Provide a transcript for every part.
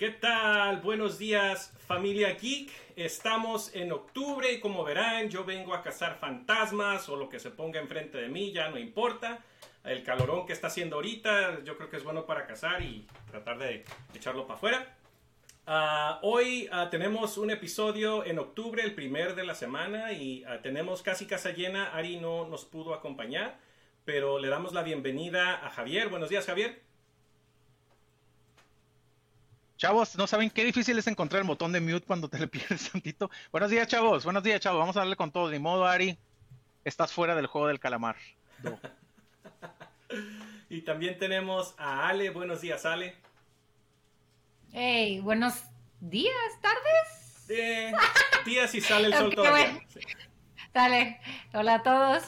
¿Qué tal? Buenos días familia Geek. Estamos en octubre y como verán yo vengo a cazar fantasmas o lo que se ponga enfrente de mí, ya no importa. El calorón que está haciendo ahorita yo creo que es bueno para cazar y tratar de echarlo para afuera. Ah, hoy ah, tenemos un episodio en octubre, el primer de la semana y ah, tenemos casi casa llena. Ari no nos pudo acompañar, pero le damos la bienvenida a Javier. Buenos días Javier. Chavos, ¿no saben qué difícil es encontrar el botón de mute cuando te le pierdes tantito? Buenos días, chavos. Buenos días, chavos. Vamos a darle con todo. Ni modo, Ari. Estás fuera del juego del calamar. y también tenemos a Ale. Buenos días, Ale. Hey, buenos días, tardes. días y sale el sol todavía. Dale. Hola a todos.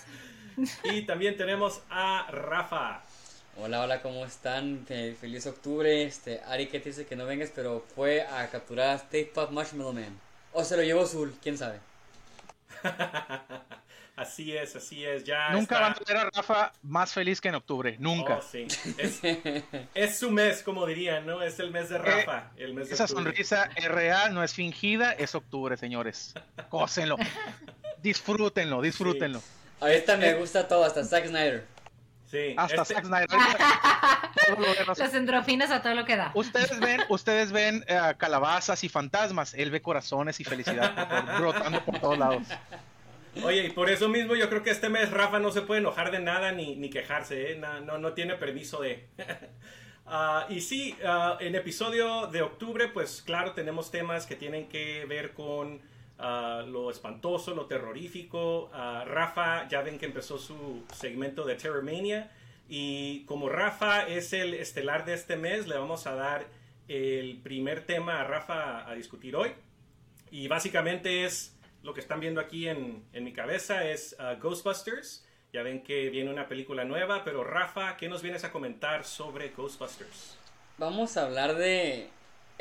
Y también tenemos a Rafa. Hola, hola, ¿cómo están? Feliz octubre. Este, Ari que te dice que no vengas, pero fue a capturar a Stay Puft Marshmallow Man. O se lo llevó Zul, quién sabe. así es, así es. Ya Nunca va a tener a Rafa más feliz que en octubre. Nunca. Oh, sí. es, su mes, como dirían, ¿no? Es el mes de Rafa. el mes esa sonrisa es real, no es fingida. Es octubre, señores. Cósenlo. disfrútenlo, disfrútenlo. Ahorita me gusta todo, hasta Zack Snyder. Sí, Hasta este... Zack Snyder. Las endrofinas a todo lo que da. Ustedes ven, ustedes ven uh, calabazas y fantasmas. Él ve corazones y felicidad brotando por todos lados. Oye, y por eso mismo yo creo que este mes Rafa no se puede enojar de nada ni, ni quejarse, ¿eh? no, no, no, tiene permiso de... uh, y sí, uh, en episodio de octubre, pues claro, tenemos temas que tienen que ver con lo espantoso, lo terrorífico. Rafa, ya ven que empezó su segmento de Terrormania. Y como Rafa es el estelar de este mes, le vamos a dar el primer tema a Rafa a discutir hoy. Y básicamente es lo que están viendo aquí en, en mi cabeza, es uh, Ghostbusters. Ya ven que viene una película nueva, pero Rafa, ¿qué nos vienes a comentar sobre Ghostbusters? Vamos a hablar de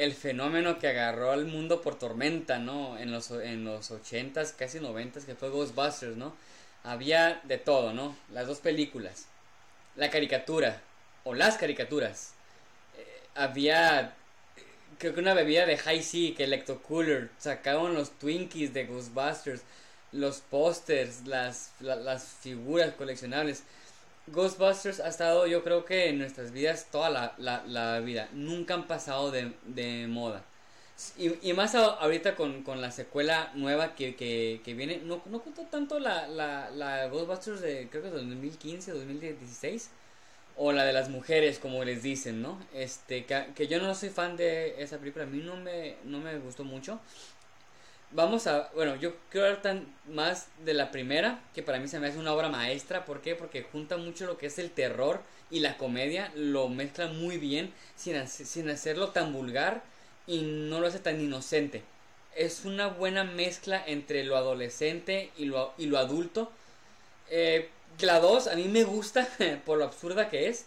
el fenómeno que agarró al mundo por tormenta, ¿no? En los, en los 80s, casi 90s, que fue Ghostbusters, ¿no? Había de todo, ¿no? Las dos películas. La caricatura, o las caricaturas. Eh, había, creo que una bebida de High Sea, que Electro Cooler. Sacaban los Twinkies de Ghostbusters. Los pósters, las, las figuras coleccionables. Ghostbusters ha estado yo creo que en nuestras vidas toda la, vida. Nunca han pasado de, moda. Y, más ahorita con, la secuela nueva que, viene. No, no cuento tanto la, la, Ghostbusters de creo que 2015, 2016. O la de las mujeres, como les dicen, ¿no? Este, que, que yo no soy fan de esa película. A mí no me, no me gustó mucho vamos a, bueno, yo quiero hablar tan más de la primera, que para mí se me hace una obra maestra. ¿Por qué? Porque junta mucho lo que es el terror y la comedia, lo mezcla muy bien, sin, sin hacerlo tan vulgar y no lo hace tan inocente. Es una buena mezcla entre lo adolescente y lo, y lo adulto. Eh, la 2 a mí me gusta por lo absurda que es.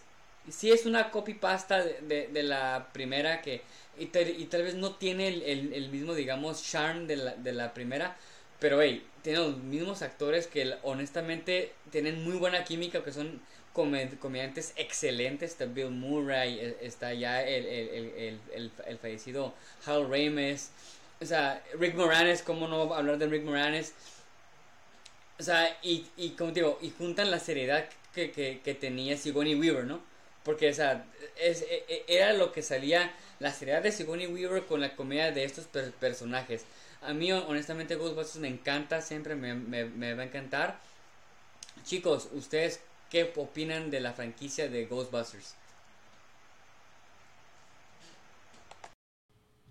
Sí es una copy-pasta de, de la primera que y, tal vez no tiene el, mismo, digamos, charm de la, de la primera, pero hey, tiene los mismos actores que honestamente tienen muy buena química, que son comediantes excelentes. Está Bill Murray, e, está ya el, el, el, el, fallecido Hal Ramis. O sea, Rick Moranes, ¿cómo no hablar de Rick Moranes? O sea, y, y como digo, y juntan la seriedad que, que, que tenía Sigourney Weaver, ¿no? Porque, o e, e, era lo que salía la seriedad de Sigourney Weaver con la comedia de estos personajes. A mí, honestamente, Ghostbusters me encanta, siempre me, me, va a encantar. Chicos, ¿ustedes qué opinan de la franquicia de Ghostbusters?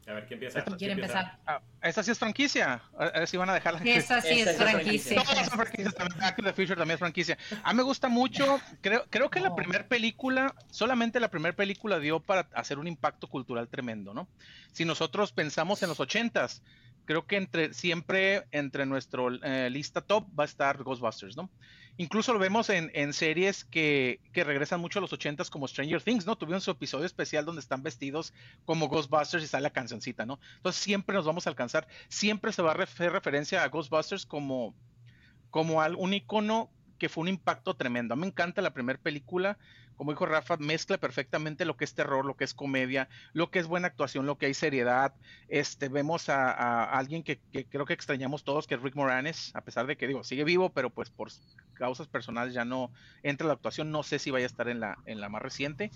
A ver, ¿quién empieza? ¿Quién quiere empezar? Ah, esa sí es franquicia. A ver si van a dejarla. Esa sí es, franquicia. Todas son franquicias. Back to the Future también es franquicia. A mí me gusta mucho. Creo, creo que la primera película, solamente la primera película dio para hacer un impacto cultural tremendo, ¿no? Si nosotros pensamos en los ochentas, creo que entre siempre entre nuestro eh, lista top va a estar Ghostbusters, ¿no? Incluso lo vemos en, series que, regresan mucho a los ochentas como Stranger Things, ¿no? Tuvieron su episodio especial donde están vestidos como Ghostbusters y sale la cancioncita, ¿no? Entonces siempre nos vamos a alcanzar, siempre se va a hacer referencia a Ghostbusters como un icono que fue un impacto tremendo. A mí me encanta la primera película como dijo Rafa, mezcla perfectamente lo que es terror, lo que es comedia, lo que es buena actuación, lo que hay seriedad. Este, vemos a, alguien que, creo que extrañamos todos, que es Rick Moranes, a pesar de que digo, sigue vivo, pero pues por causas personales ya no entra la actuación. No sé si vaya a estar en la, en la más reciente.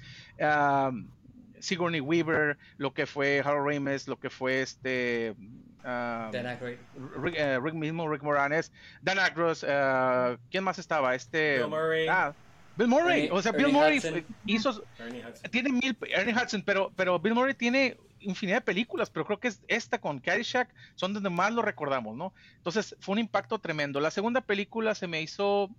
Sigourney Weaver, lo que fue Harold Ramis, lo que fue este Rick, Rick, mismo, Rick Moranes, Dan Aykroyd, uh, ¿quién más estaba? Este Bill Murray. Ah, Bill Murray, o sea, Bill Murray hizo, tiene mil, Ernie Hudson, pero, pero Bill Murray tiene infinidad de películas, pero creo que es esta con Caddyshack son donde más lo recordamos, ¿no? Entonces fue un impacto tremendo. La segunda película se me hizo,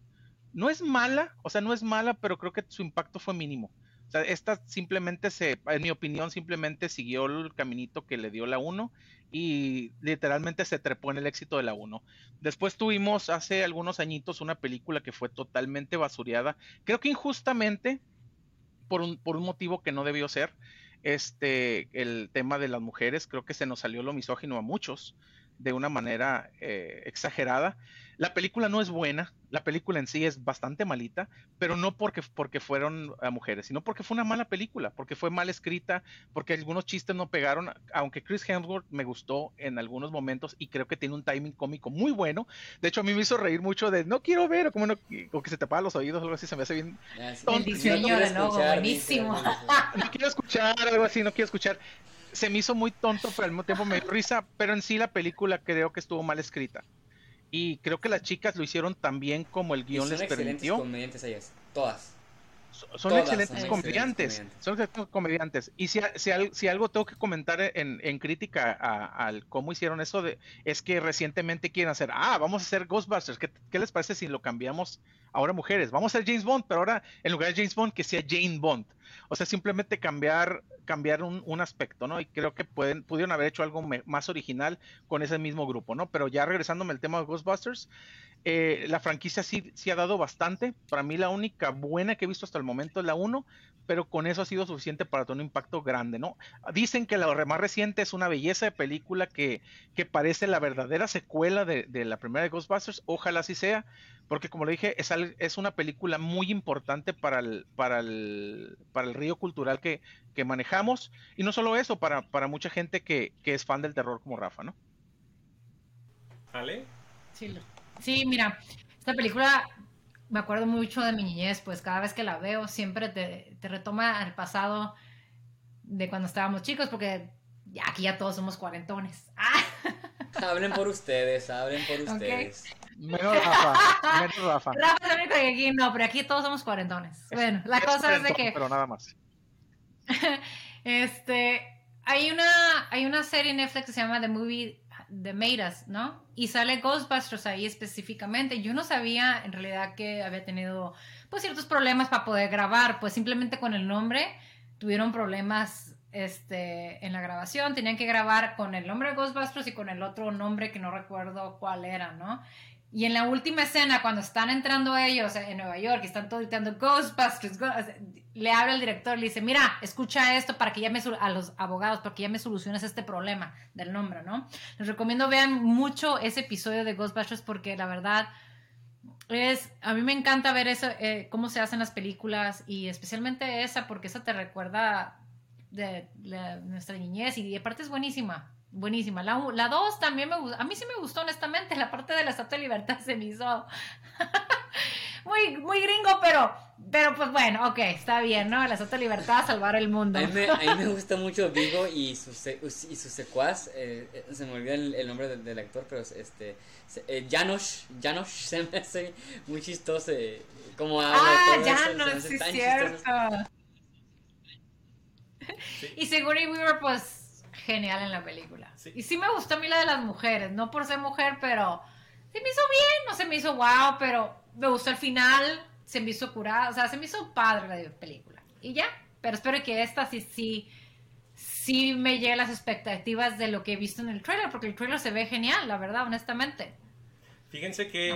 no es mala, o sea, no es mala, pero creo que su impacto fue mínimo. O sea, esta simplemente se, en mi opinión, simplemente siguió el caminito que le dio la 1 y literalmente se trepó en el éxito de la 1. Después tuvimos hace algunos añitos una película que fue totalmente basureada, creo que injustamente, por un, por un motivo que no debió ser, este, el tema de las mujeres, creo que se nos salió lo misógino a muchos de una manera eh, exagerada. La película no es buena, la película en sí es bastante malita, pero no porque, porque fueron a mujeres, sino porque fue una mala película, porque fue mal escrita, porque algunos chistes no pegaron, aunque Chris Hemsworth me gustó en algunos momentos y creo que tiene un timing cómico muy bueno. De hecho, a mí me hizo reír mucho de no quiero ver, o como no, o que se tapaban los oídos, algo así, se me hace bien. El diseño de logo, buenísimo. No quiero escuchar, algo así, no quiero escuchar se me hizo muy tonto, pero al mismo tiempo me dio risa, pero en sí la película creo que estuvo mal escrita. Y creo que las chicas lo hicieron tan bien como el guion les permitió. comediantes ellas, todas. Son excelentes comediantes, son excelentes comediantes. Y si, si, algo tengo que comentar en, en crítica al cómo hicieron eso, de, es que recientemente quieren hacer, ah, vamos a hacer Ghostbusters, ¿Qué, ¿qué, les parece si lo cambiamos ahora mujeres? Vamos a hacer James Bond, pero ahora en lugar de James Bond, que sea Jane Bond. O sea, simplemente cambiar, cambiar un, un aspecto, ¿no? Y creo que pueden, pudieron haber hecho algo más original con ese mismo grupo, ¿no? Pero ya regresándome al tema de Ghostbusters, eh, la franquicia sí, sí ha dado bastante. Para mí la única buena que he visto hasta el momento es la 1, pero con eso ha sido suficiente para tener un impacto grande, ¿no? Dicen que la más reciente es una belleza de película que, que parece la verdadera secuela de, de, la primera de Ghostbusters. Ojalá así sea, porque como le dije, es, es una película muy importante para el, para el, para el río cultural que, que manejamos. Y no solo eso, para, para mucha gente que, que es fan del terror como Rafa, ¿no? ¿Vale? Sí, Sí, mira, esta película me acuerdo mucho de mi niñez, pues cada vez que la veo siempre te, retoma al pasado de cuando estábamos chicos, porque ya aquí ya todos somos cuarentones. Hablen por ustedes, hablen por ustedes. Menos Rafa, menos Rafa. Rafa es el único que aquí no, pero aquí todos somos cuarentones. Bueno, la cosa es de que... Pero nada más. este, hay una, hay una serie en Netflix que se llama The Movie de Meiras, ¿no? Y sale Ghostbusters ahí específicamente. Yo no sabía en realidad que había tenido pues ciertos problemas para poder grabar, pues simplemente con el nombre tuvieron problemas este, en la grabación, tenían que grabar con el nombre de Ghostbusters y con el otro nombre que no recuerdo cuál era, ¿no? Y en la última escena, cuando están entrando ellos en Nueva York y están todos gritando Ghostbusters, le habla el director, le dice, mira, escucha esto para que ya me, a los abogados, para que ya me soluciones este problema del nombre, ¿no? Les recomiendo vean mucho ese episodio de Ghostbusters porque la verdad es, a mí me encanta ver eso, eh, cómo se hacen las películas y especialmente esa porque esa te recuerda de, de nuestra niñez y aparte es buenísima. Buenísima. La, la dos también me gustó. A mí sí me gustó, honestamente. La parte de la Estatua de Libertad se me hizo muy, muy gringo, pero, pero pues bueno, ok, está bien, ¿no? La Estatua de Libertad, salvar el mundo. A mí me, a mí me gusta mucho Vigo y su, y su secuaz. Eh, eh, se me olvida el, nombre del, actor, pero este. Eh, Janos, Janos se me hace muy chistoso. Eh, como habla. Ah, Janos, sí, es cierto. Y Sigourney Weaver, pues genial en la película. Y sí me gustó a mí la de las mujeres, no por ser mujer, pero se me hizo bien, no se me hizo wow, pero me gustó el final, se me hizo curada, o sea, se me hizo padre la película. Y ya, pero espero que esta sí, sí, sí me llegue a las expectativas de lo que he visto en el trailer, porque el trailer se ve genial, la verdad, honestamente. Fíjense que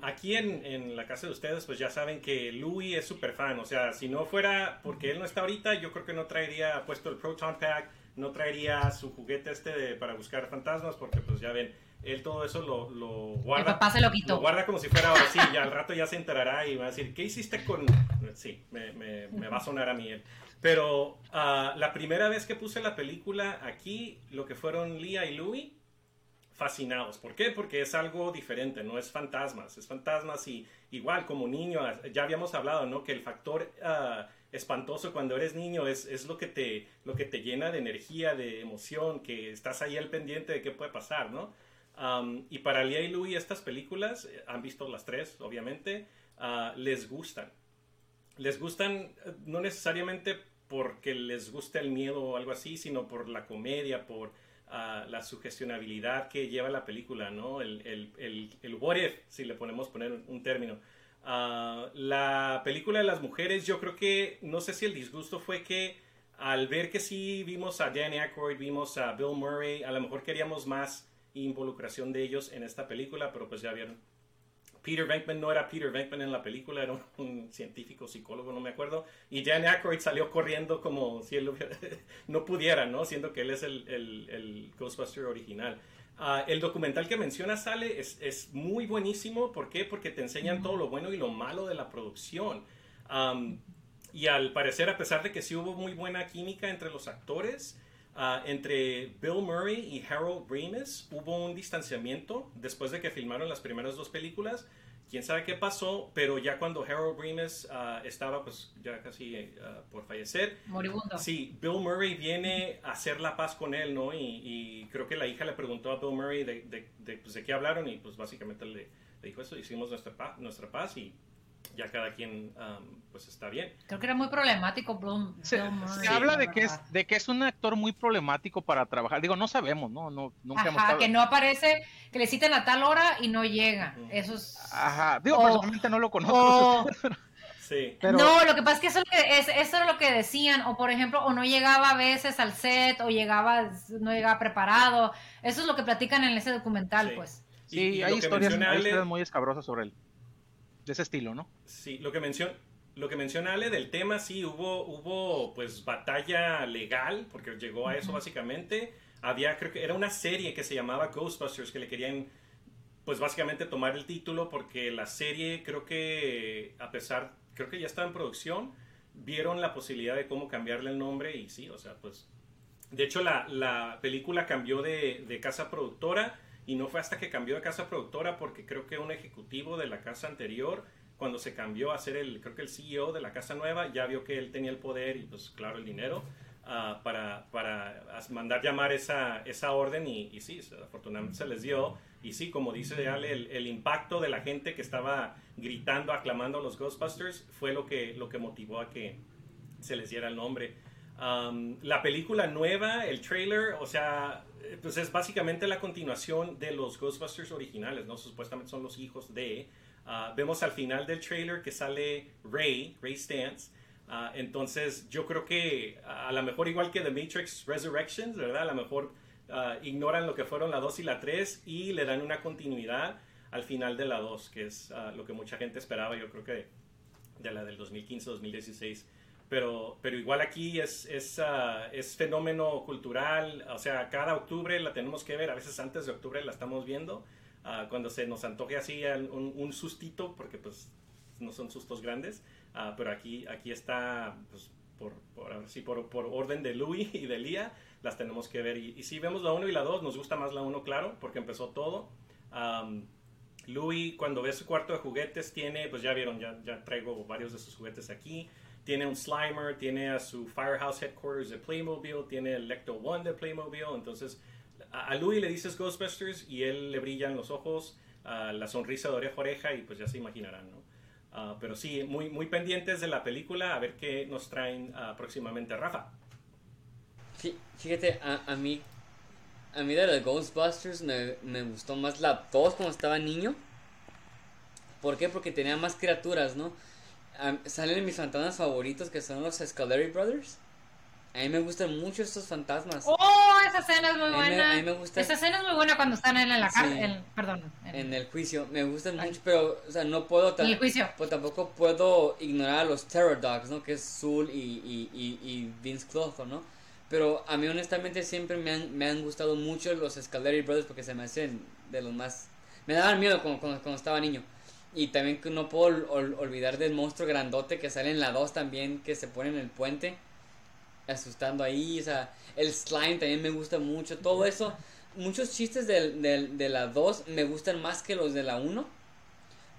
aquí en, en, la casa de ustedes, pues ya saben que Louis es súper fan. O sea, si no fuera porque él no está ahorita, yo creo que no traería puesto el Proton Pack no traería su juguete este para buscar fantasmas porque pues ya ven, él todo eso lo, lo guarda. El papá se lo quitó. Lo guarda como si fuera así, ya al rato ya se enterará y va a decir, ¿qué hiciste con...? Sí, me, me, me va a sonar a mí él. Pero ah, la primera vez que puse la película aquí, lo que fueron Lia y Louie, fascinados. ¿Por qué? Porque es algo diferente, no es fantasmas, es fantasmas y igual como niño, ya habíamos hablado, ¿no? Que el factor ah, espantoso cuando eres niño es, es, lo, que te, lo que te llena de energía, de emoción, que estás ahí al pendiente de qué puede pasar, ¿no? y para Lia y Louie estas películas, eh, han visto las tres, obviamente, ah, les gustan. Les gustan eh, no necesariamente porque les gusta el miedo o algo así, sino por la comedia, por la sugestionabilidad que lleva la película, ¿no? El, el, el, el what if, si le ponemos poner un término. Ah, la película de las mujeres, yo creo que, no sé si el disgusto fue que al ver que sí vimos a Danny Aykroyd, vimos a Bill Murray, a lo mejor queríamos más involucración de ellos en esta película, pero pues ya vieron. Peter Venkman no era Peter Venkman en la película, era un, científico, psicólogo, no me acuerdo. Y Danny Aykroyd salió corriendo como si él no pudiera, ¿no? Siendo que él es el Ghostbuster original. Ah, el documental que menciona sale es, es, muy buenísimo. ¿Por qué? Porque te enseñan todo lo bueno y lo malo de la producción. y al parecer, a pesar de que sí hubo muy buena química entre los actores, uh, entre Bill Murray y Harold Ramis hubo un distanciamiento después de que filmaron las primeras dos películas quién sabe qué pasó, pero ya cuando Harold Ramis uh, estaba pues ya casi uh, por fallecer, moribundo. Sí, Bill Murray viene a hacer la paz con él, ¿no? Y, creo que la hija le preguntó a Bill Murray de, de, de, pues, de qué hablaron y pues básicamente le, le, dijo eso, hicimos nuestra paz, nuestra paz y ya cada quien pues está bien. Creo que era muy problemático se, habla de que es de que es un actor muy problemático para trabajar. Digo, no sabemos, ¿no? no nunca Ajá, que no aparece, que le citen a tal hora y no llega. Eso es Ajá, digo, personalmente no lo conozco. Sí. Pero... No, lo que pasa es que eso, es, eso era lo que decían, o por ejemplo, o no llegaba a veces al set, o llegaba, no llegaba preparado. Eso es lo que platican en ese documental, pues. Sí, hay, historias, hay historias muy escabrosas sobre él de ese estilo, ¿no? Sí, lo que menciona, lo que menciona Ale del tema, sí, hubo, hubo pues batalla legal, porque llegó a eso básicamente. Había, creo que era una serie que se llamaba Ghostbusters, que le querían, pues básicamente tomar el título, porque la serie creo que, a pesar, creo que ya estaba en producción, vieron la posibilidad de cómo cambiarle el nombre y sí, o sea, pues... De hecho, la, la película cambió de, de casa productora y no fue hasta que cambió de casa productora porque creo que un ejecutivo de la casa anterior, cuando se cambió a ser el, creo que el CEO de la casa nueva, ya vio que él tenía el poder y pues claro el dinero uh, para, para mandar llamar esa, esa orden y, y, sí, afortunadamente se les dio. Y sí, como dice Ale, el, el, impacto de la gente que estaba gritando, aclamando a los Ghostbusters fue lo que, lo que motivó a que se les diera el nombre. Um, la película nueva, el trailer, o sea, pues es básicamente la continuación de los Ghostbusters originales, ¿no? Supuestamente son los hijos de... Uh, vemos al final del trailer que sale Ray, Ray Stance. Uh, entonces yo creo que a lo mejor igual que The Matrix Resurrections, ¿verdad? A lo mejor uh, ignoran lo que fueron la 2 y la 3 y le dan una continuidad al final de la 2, que es lo que mucha gente esperaba, yo creo que de la del 2015-2016 pero, pero igual aquí es, es, uh, es, fenómeno cultural, o sea, cada octubre la tenemos que ver, a veces antes de octubre la estamos viendo, uh, cuando se nos antoje así un, un, sustito, porque pues no son sustos grandes, uh, pero aquí, aquí está, pues, por, por, por, por, orden de Louis y de Lía, las tenemos que ver. Y, si vemos la 1 y la 2, nos gusta más la 1, claro, porque empezó todo. Um, Louis, cuando ve su cuarto de juguetes, tiene, pues ya vieron, ya, ya traigo varios de sus juguetes aquí tiene un Slimer, tiene a su Firehouse Headquarters de Playmobil, tiene el Lecto One de Playmobil. Entonces, a, Louis le dices Ghostbusters y él le brillan los ojos, la sonrisa de oreja a oreja y pues ya se imaginarán, ¿no? Ah, pero sí, muy, muy pendientes de la película, a ver qué nos traen uh, próximamente. Rafa. Fíjate, a, a, mí, a mí de los Ghostbusters me, me gustó más la 2 cuando estaba niño. ¿Por qué? Porque tenía más criaturas, ¿no? Salen mis fantasmas favoritos que son los Scaleri Brothers. A mí me gustan mucho estos fantasmas. ¡Oh! Esa escena es muy buena. A mí me gusta. Esa escena es muy buena cuando están en la cárcel. Perdón. En... el juicio. Me gustan mucho, pero, o sea, no puedo. En el juicio. Pues tampoco puedo ignorar a los Terror Dogs, ¿no? Que es Zul y, y, y, Vince Clotho, ¿no? Pero a mí honestamente siempre me han, me han gustado mucho los Scaleri Brothers porque se me hacen de los más... Me daban miedo cuando, cuando, estaba niño. Y también que no puedo olvidar del monstruo grandote que sale en la 2 también, que se pone en el puente, asustando ahí. O sea, el slime también me gusta mucho. Todo eso, muchos chistes de, de, de la 2 me gustan más que los de la 1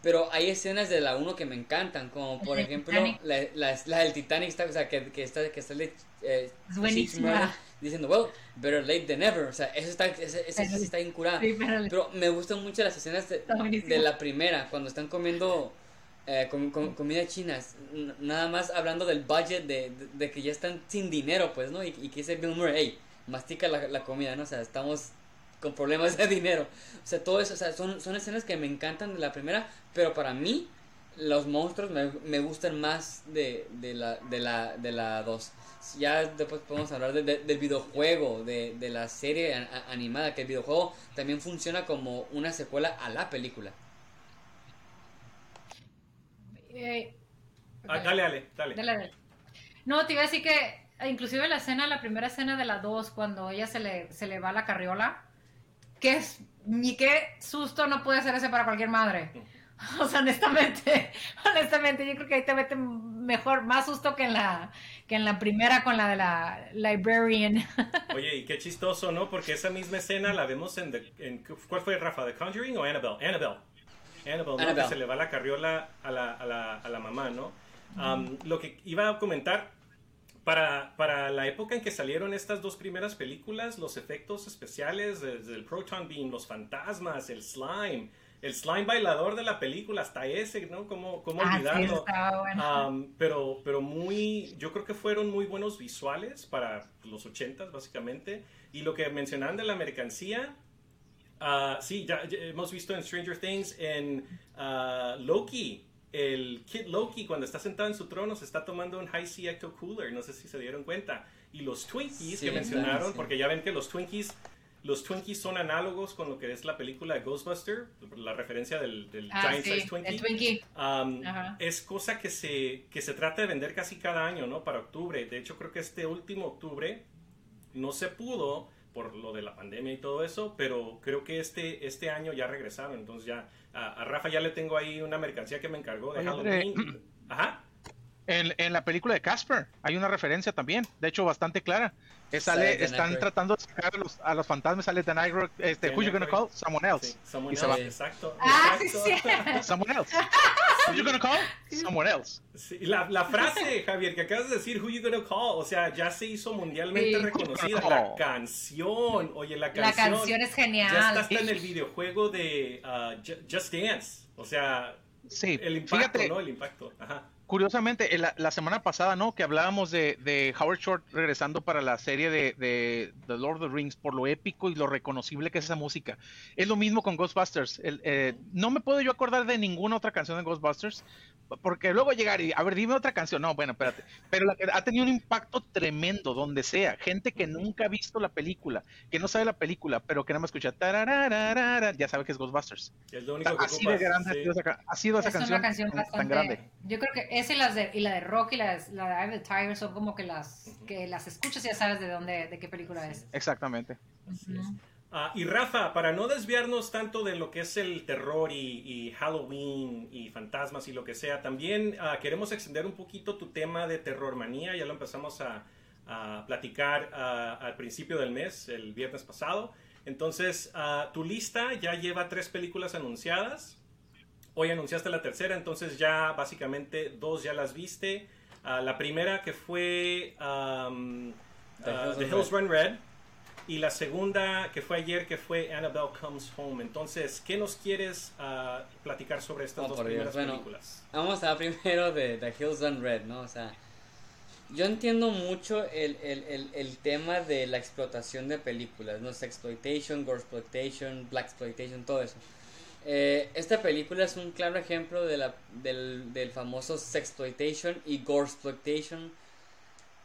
pero hay escenas de la 1 que me encantan, como por ejemplo la, la, la, del Titanic, está, o sea, que, que está, que está eh, diciendo, well, better late than never, o sea, eso está, ese, ese, está incurado. pero... me gustan mucho las escenas de, de la primera, cuando están comiendo eh, com, comida china, nada más hablando del budget de, de, que ya están sin dinero, pues, ¿no? Y, y que dice Bill Murray, hey, mastica la, la comida, ¿no? O sea, estamos con problemas de dinero. O sea, todo eso, o sea, son, son escenas que me encantan de la primera, pero para mí los monstruos me, me gustan más de, de, la, de, la, de la 2. Ya después podemos hablar de, del videojuego, de, de la serie animada, que el videojuego también funciona como una secuela a la película. Eh, ah, dale, dale, dale. Dale, No, te iba a decir que inclusive la escena, la primera escena de la 2, cuando ella se le, se le va la carriola, qué, ni qué susto no puede ser ese para cualquier madre. O sea, honestamente, honestamente, yo creo que ahí te mete mejor, más susto que en la, que en la primera con la de la librarian. Oye, y qué chistoso, ¿no? Porque esa misma escena la vemos en, en ¿cuál fue Rafa? ¿The Conjuring o Annabelle? Annabelle. Annabelle, ¿no? Que se le va la carriola a la, a la, a la mamá, ¿no? Um, lo que iba a comentar para, para, la época en que salieron estas dos primeras películas, los efectos especiales desde el Proton Beam, los fantasmas, el slime, el slime bailador de la película, hasta ese, ¿no? ¿Cómo, cómo ah, olvidarlo? pero, pero muy, yo creo que fueron muy buenos visuales para los ochentas, básicamente. Y lo que mencionaban de la mercancía, uh, sí, ya, hemos visto en Stranger Things, en uh, Loki, el Kid Loki cuando está sentado en su trono se está tomando un High Sea Ecto Cooler, no sé si se dieron cuenta. Y los Twinkies que mencionaron, porque ya ven que los Twinkies, los Twinkies son análogos con lo que es la película de Ghostbuster, la referencia del, ah, Giant Size Twinkie. Um, es cosa que se, que se trata de vender casi cada año, ¿no? Para octubre. De hecho, creo que este último octubre no se pudo por lo de la pandemia y todo eso, pero creo que este, este año ya regresaron, entonces ya a, Rafa ya le tengo ahí una mercancía que me encargó de Halloween. Ajá. En, en, la película de Casper hay una referencia también, de hecho bastante clara. sale, están tratando de sacar a los, a los fantasmas, sale Dan Aykroyd, este, who you gonna call? Someone else. someone else, exacto. Ah, exacto. someone else. Who you gonna call? Someone else. Sí, la, la, frase, Javier, que acabas de decir, who you gonna call, o sea, ya se hizo mundialmente reconocida. La canción, oye, la canción. La canción es genial. Ya está hasta en el videojuego de uh, Just Dance. O sea, sí, el impacto, ¿no? El impacto. Ajá curiosamente, la, semana pasada, ¿no? Que hablábamos de, Howard Short regresando para la serie de, The Lord of the Rings por lo épico y lo reconocible que es esa música. Es lo mismo con Ghostbusters. Eh, no me puedo yo acordar de ninguna otra canción de Ghostbusters, porque luego llegar y, a ver, dime otra canción. No, bueno, espérate. Pero la que ha tenido un impacto tremendo donde sea. Gente que nunca ha visto la película, que no sabe la película, pero que nada más escucha, ya sabe que es Ghostbusters. Es lo único que así de grande ha sido esa, canción, tan grande. Yo creo que esa y, las de, y la de Rock y la de, la de Tiger son como que las que las escuchas y ya sabes de dónde, de qué película es. Exactamente. Ah, y Rafa, para no desviarnos tanto de lo que es el terror y, Halloween y fantasmas y lo que sea, también ah, queremos extender un poquito tu tema de terror manía. Ya lo empezamos a, platicar ah, al principio del mes, el viernes pasado. Entonces, tu lista ya lleva tres películas anunciadas. Hoy anunciaste la tercera, entonces ya básicamente dos ya las viste. la primera que fue The Hills Run Red y la segunda que fue ayer, que fue Annabelle Comes Home. Entonces, ¿qué nos quieres uh, platicar sobre estas oh, dos primeras películas? Vamos a primero de The Hills Run Red, ¿no? O sea, yo entiendo mucho el, el, el, el, tema de la explotación de películas, ¿no? Sexploitation, Goresploitation, Blaxploitation, todo eso. Eh, esta película es un claro ejemplo de la, del, del famoso Sexploitation y Goresploitation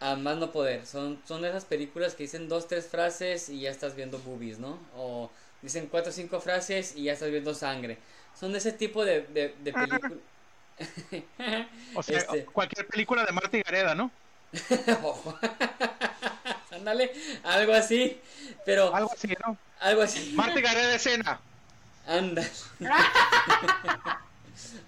a más no poder. Son, son esas películas que dicen dos, tres frases y ya estás viendo boobies, ¿no? O dicen cuatro o cinco frases y ya estás viendo sangre. Son de ese tipo de, de, de películas. o sea, este cualquier película de Marta y Gareda, ¿no? Ándale, algo así, pero Algo así, ¿no? algo así. Marta Gareda escena. Anda.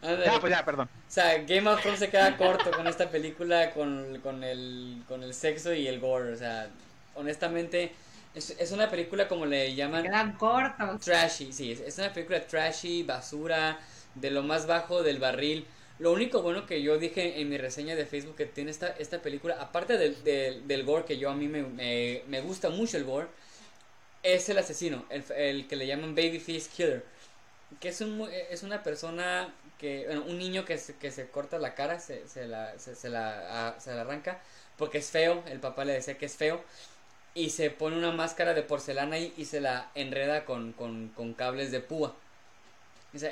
Ya, pues ya, perdón. O sea, Game of Thrones se queda corto con esta película, con, con, el, con el sexo y el gore. O sea, honestamente, es, es una película como le llaman Quedan cortos. trashy. Sí, es, es una película trashy, basura, de lo más bajo del barril. Lo único bueno que yo dije en mi reseña de Facebook que tiene esta, esta película, aparte del, del, del gore, que yo a mí me, me, me gusta mucho el gore, es el asesino, el, el que le llaman Babyface Killer. Que es, un, mu- es una persona un niño que se, que se corta la cara, se, se, la, se, se la, se la arranca, porque es feo, el papá le decía que es feo, y se pone una máscara de porcelana y, y se la enreda con, con, cables de púa.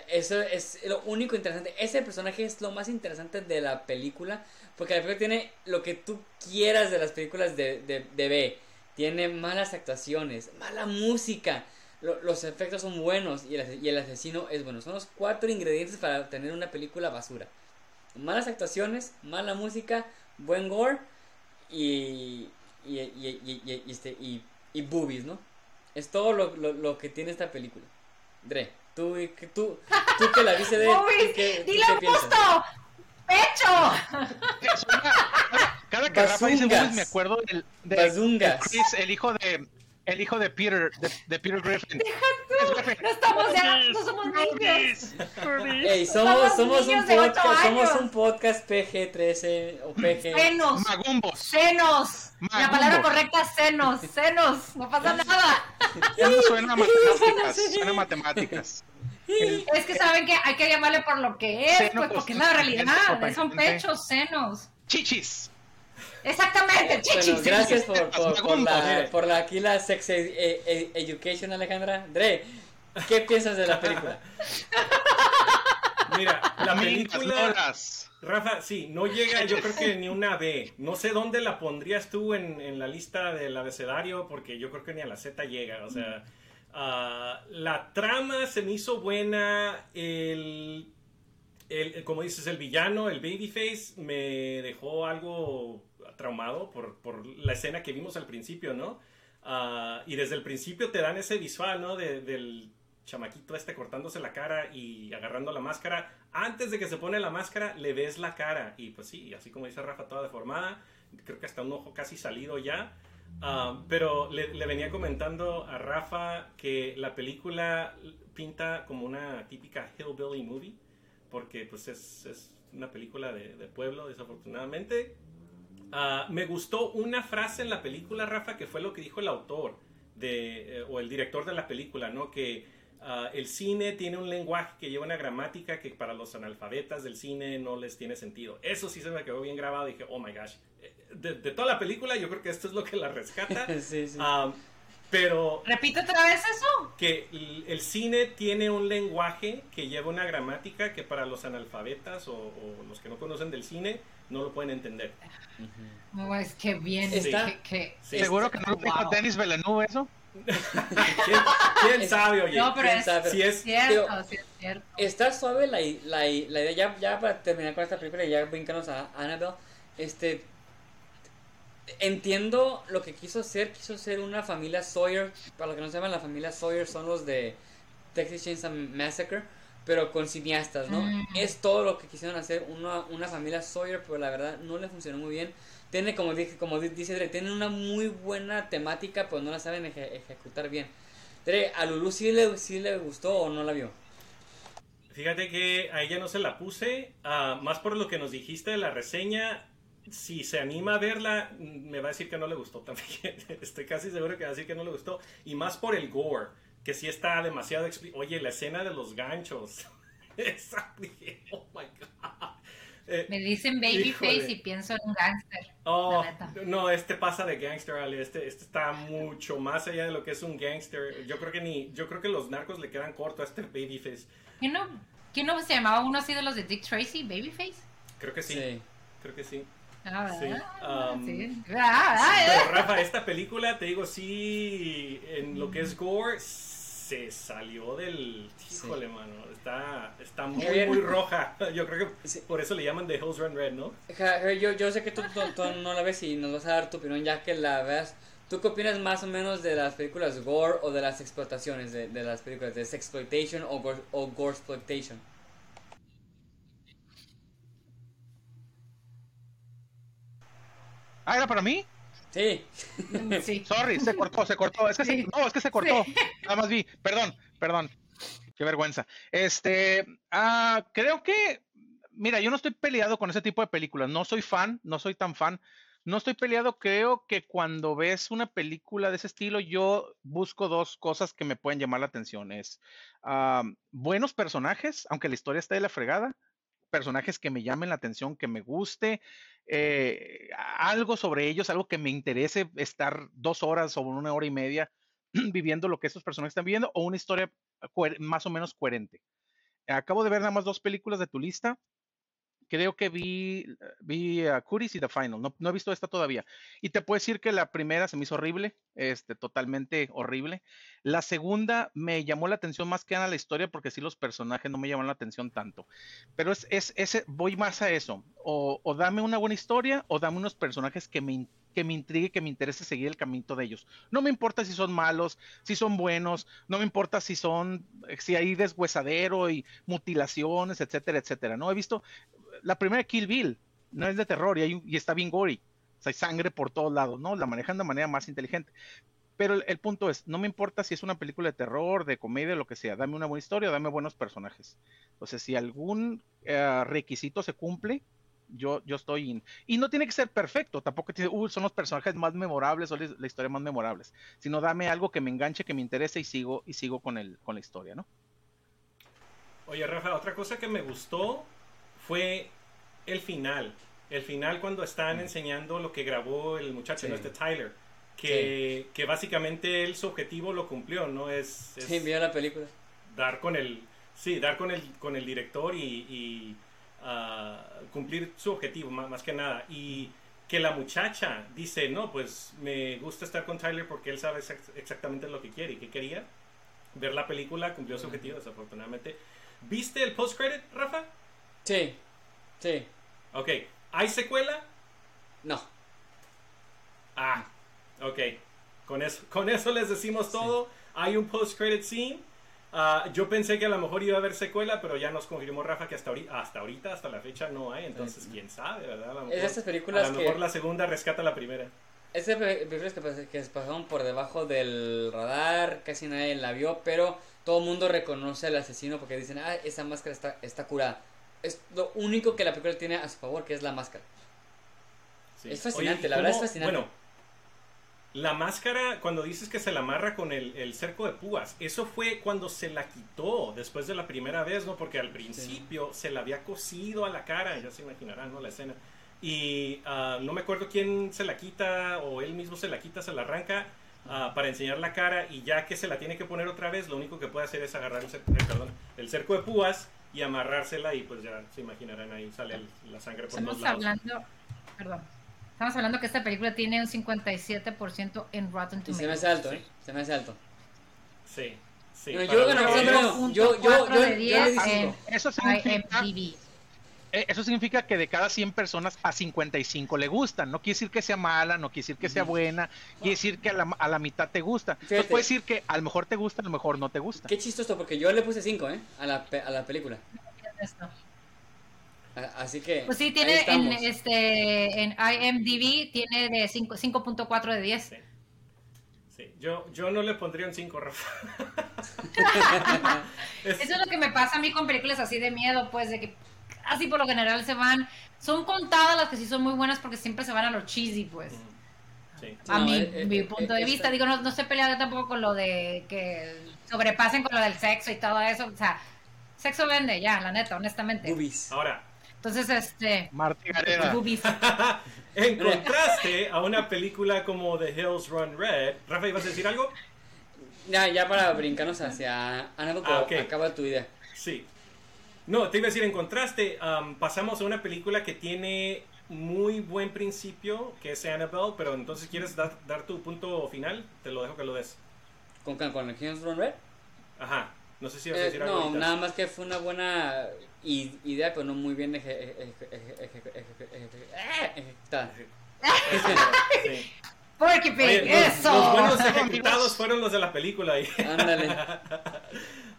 Eso es lo único interesante. Ese personaje es lo más interesante de la película. Porque la película tiene lo que tú quieras de las películas de, de, de B. Tiene malas actuaciones, mala música. Lo- los efectos son buenos y el, y el asesino es bueno. Son los cuatro ingredientes para tener una película basura. Malas actuaciones, mala música, buen gore y, y, y, y- y- y este, y, y boobies, ¿no? Es todo lo, lo, lo que tiene esta película. Dre, tú, que- tú, tú que la viste de... Boobies, ¿tú qué- tú ¡Dile qué gusto! ¡Pecho! Cada que Rafa dice Bazungas. movies me acuerdo del, de, de Chris, el hijo de el hijo de Peter, de, de Peter Griffin. No estamos ya, no somos niños. Ey, somos, Somos somos, un niños de ocho podcast, somos un podcast PG-13 o PG. Senos, Magumbos. senos. La Magumbo. palabra correcta es senos, senos. No pasa nada. Ya no suena a matemáticas, suena a matemáticas. El- Es que saben que hay que llamarle por lo que es, pues porque es la realidad. Son pechos, senos. chichis. Exactamente, chichis. Bueno, gracias por, por, por la, por la, aquí la sex e- e- e- education, Alejandra. Dre, ¿qué piensas de la película? Mira, la película. Rafa, sí, no llega yo creo que ni una B. No sé dónde la pondrías tú en, en la lista del abecedario, porque yo creo que ni a la Z llega. O sea, ah, la trama se me hizo buena. El, el- como dices, el villano, el babyface, me dejó algo traumado por, por la escena que vimos al principio, ¿no? Ah, y desde el principio te dan ese visual, ¿no? De- del chamaquito este cortándose la cara y agarrando la máscara. Antes de que se pone la máscara, le ves la cara. Y pues sí, así como dice Rafa, toda deformada. Creo que hasta un ojo casi salido ya. Ah, pero le, venía comentando a Rafa que la película pinta como una típica hillbilly movie. Porque pues es, es una película de pueblo, desafortunadamente. Ah, me gustó una frase en la película, Rafa, que fue lo que dijo el autor de, eh, o el director de la película, ¿no? Que ah, el cine tiene un lenguaje que lleva una gramática que para los analfabetas del cine no les tiene sentido. Eso sí se me quedó bien grabado. Dije, oh my gosh. Eh, De, de toda la película, yo creo que esto es lo que la rescata. sí, sí. Ah, pero Repite otra vez eso. que el, el cine tiene un lenguaje que lleva una gramática que para los analfabetas o, o los que no conocen del cine no lo pueden entender. No, es que bien. Está- que- que- Sí. ¿Seguro que no lo dijo Wow. Denis Villeneuve eso? ¿Quién, quién sabe, oye? No, pero ¿Quién es sabe? Si es, cierto, Pero- sí es cierto. Está suave la, la, la idea, ya, ya para terminar con esta película y ya brincarnos a Annabelle, este, entiendo lo que quiso hacer, quiso ser una familia Sawyer, para los que no sepan, la familia Sawyer son los de Texas Chainsaw Massacre, pero con cineastas, ¿no? Mm. Es todo lo que quisieron hacer, una, una familia Sawyer, pero la verdad no le funcionó muy bien. Tiene, como, dije, como di- dice Dre, tiene una muy buena temática, pero no la saben eje- ejecutar bien. Dre, ¿a Lulu sí le, sí le gustó o no la vio? Fíjate que a ella no se la puse, ah, más por lo que nos dijiste de la reseña. Si se anima a verla, mm, me va a decir que no le gustó también. Estoy casi seguro que va a decir que no le gustó. Y más por el gore, que sí está demasiado... Oye, la escena de los ganchos. Esa, dije, oh my God. Eh, Me dicen babyface y pienso en un gángster. Oh, no, este pasa de gangster, Ale. Este, este está mucho más allá de lo que es un gangster. Yo creo que ni, yo creo que los narcos le quedan corto a este babyface. ¿Quién no, ¿Quién no se llamaba uno así de los de Dick Tracy? ¿Babyface? Creo que sí, creo que sí. Ah, Sí, ¿verdad? um, Sí. Ah, ah, Pero eh. Rafa, esta película, te digo, sí, en lo que es gore, se salió del... Híjole, mano, está, está muy, Muy roja. Yo creo que Sí. por eso le llaman The Hills Run Red, ¿no? Yo, yo sé que tú, tú- tú no la ves y nos vas a dar tu opinión ya que la veas. ¿Tú qué opinas más o menos de las películas gore o de las explotaciones de, de las películas? ¿De sexploitation o gore, o gore exploitation? Ah, ¿era para mí? Sí. Sí. Sorry, se cortó, se cortó. Es que se- Sí. no, es que se cortó. Sí. Nada más vi. Perdón, perdón. Qué vergüenza. Este, ah, creo que, mira, yo no estoy peleado con ese tipo de películas. No soy fan, no soy tan fan. No estoy peleado. Creo que cuando ves una película de ese estilo, yo busco dos cosas que me pueden llamar la atención. Es ah, buenos personajes, aunque la historia esté de la fregada. Personajes que me llamen la atención, que me guste, eh, algo sobre ellos, algo que me interese estar dos horas o una hora y media viviendo lo que estos personajes están viviendo o una historia más o menos coherente. Acabo de ver nada más dos películas de tu lista. Creo que vi, vi a Curis y The Final. No, no he visto esta todavía. Y te puedo decir que la primera se me hizo horrible, este, totalmente horrible. La segunda me llamó la atención más que nada la historia, porque sí los personajes no me llaman la atención tanto. Pero es, es ese, voy más a eso. O, o dame una buena historia, o dame unos personajes que me, que me intrigue, que me interese seguir el camino de ellos. No me importa si son malos, si son buenos, no me importa si son, si hay deshuesadero y mutilaciones, etcétera, etcétera. No he visto la primera Kill Bill, no es de terror y, está bien gory. Hay sangre por todos lados, ¿no? La manejan de manera más inteligente. Pero el, el punto es, no me importa si es una película de terror, de comedia, lo que sea, dame una buena historia, dame buenos personajes. Entonces, si algún eh, requisito se cumple, yo, yo estoy in. Y no tiene que ser perfecto, tampoco tiene, "Uy, son los personajes más memorables o la, historia más memorables, sino dame algo que me enganche, que me interese y sigo, y sigo con, el, con la historia, ¿no? Oye, Rafa, otra cosa que me gustó fue el final. El final cuando están enseñando lo que grabó el muchacho, Sí. ¿no? este Tyler. Que, que básicamente él su objetivo lo cumplió, ¿no? Es, es Sí, vio la película. dar con el. Sí, dar con el, con el director y, y, cumplir su objetivo, más, más que nada. Y que la muchacha dice, no, pues me gusta estar con Tyler porque él sabe exact- exactamente lo que quiere y qué quería. Ver la película cumplió su objetivo, desafortunadamente. ¿Viste el post-credit, Rafa? Sí, sí. Ok. ¿Hay secuela? No. Ah, ok. Con eso, con eso les decimos todo. Hay un post-credit scene. Ah, yo pensé que a lo mejor iba a haber secuela, pero ya nos confirmó Rafa que hasta ahorita, hasta ahorita, hasta la fecha no hay. Entonces, quién sabe, ¿verdad? A lo mejor, de estas películas a lo que- mejor la segunda rescata la primera. Esas pe- películas que, que se pasaron por debajo del radar, casi nadie la vio, pero todo el mundo reconoce al asesino porque dicen, ah, esa máscara está, está curada. Es lo único que la película tiene a su favor, que es la máscara. Sí. Es fascinante, ¿y la verdad es fascinante. Bueno, la máscara, cuando dices que se la amarra con el, el cerco de púas, eso fue cuando se la quitó después de la primera vez, ¿no? Porque al principio se la había cosido a la cara, ya se imaginarán, ¿no? La escena. Y ah, no me acuerdo quién se la quita o él mismo se la quita, se la arranca ah, para enseñar la cara y ya que se la tiene que poner otra vez, lo único que puede hacer es agarrar el, cer- eh, perdón, el cerco de púas y amarrársela y pues ya se imaginarán ahí sale el- la sangre por Estamos todos lados. hablando, perdón, estamos hablando que esta película tiene un 57% en Rotten Y se me Tomatoes. hace alto, ¿eh? Se me hace alto. Sí, sí. No, yo, yo, yo, yo, 4.4 yo de le 10 di en cinco. Eso significa, eh, eso significa que de cada 100 personas a 55 le gustan. No quiere decir que sea mala, no quiere decir que sea buena, quiere decir que a la, a la mitad te gusta. Entonces puede decir que a lo mejor te gusta, a lo mejor no te gusta. Qué chistoso, porque yo le puse 5, ¿eh? A la, pe- a la película. Así que. Pues sí, ahí tiene en, este, en IMDb, tiene de 5 5.4 de 10. Sí. Sí, yo, yo no le pondría un 5, Rafa. Es- Eso es lo que me pasa a mí con películas así de miedo, pues, de que así por lo general se van. Son contadas las que sí son muy buenas porque siempre se van a lo cheesy, pues. sí. A No, mi, eh, eh, mi eh, punto eh, de vista, esta- digo, no, no estoy peleada tampoco con lo de que sobrepasen con lo del sexo y todo eso. O sea, sexo vende, ya, la neta, honestamente. Boobies. Ahora, Entonces, este. Boobies. en contraste a una película como The Hills Run Red, Rafa, ¿ibas a decir algo? Ya, ya para brincarnos hacia Annabelle, Ah, acaba tu idea. Sí. No, te iba a decir, en contraste, am, pasamos a una película que tiene muy buen principio, que es Annabelle, pero entonces quieres dar, dar tu punto final, te lo dejo que lo des. ¿Con, con, Hills Run Red? Ajá. No sé si ibas a Eh, decir algo. no, ahorita. nada más que fue una buena i- idea, pero no muy bien eje- eje- eje- eje- eje- eje- eje- ejecutada. Sí. Porky Pig, Oye, los, eso. los buenos ejecutados fueron los de la película ahí. Ándale.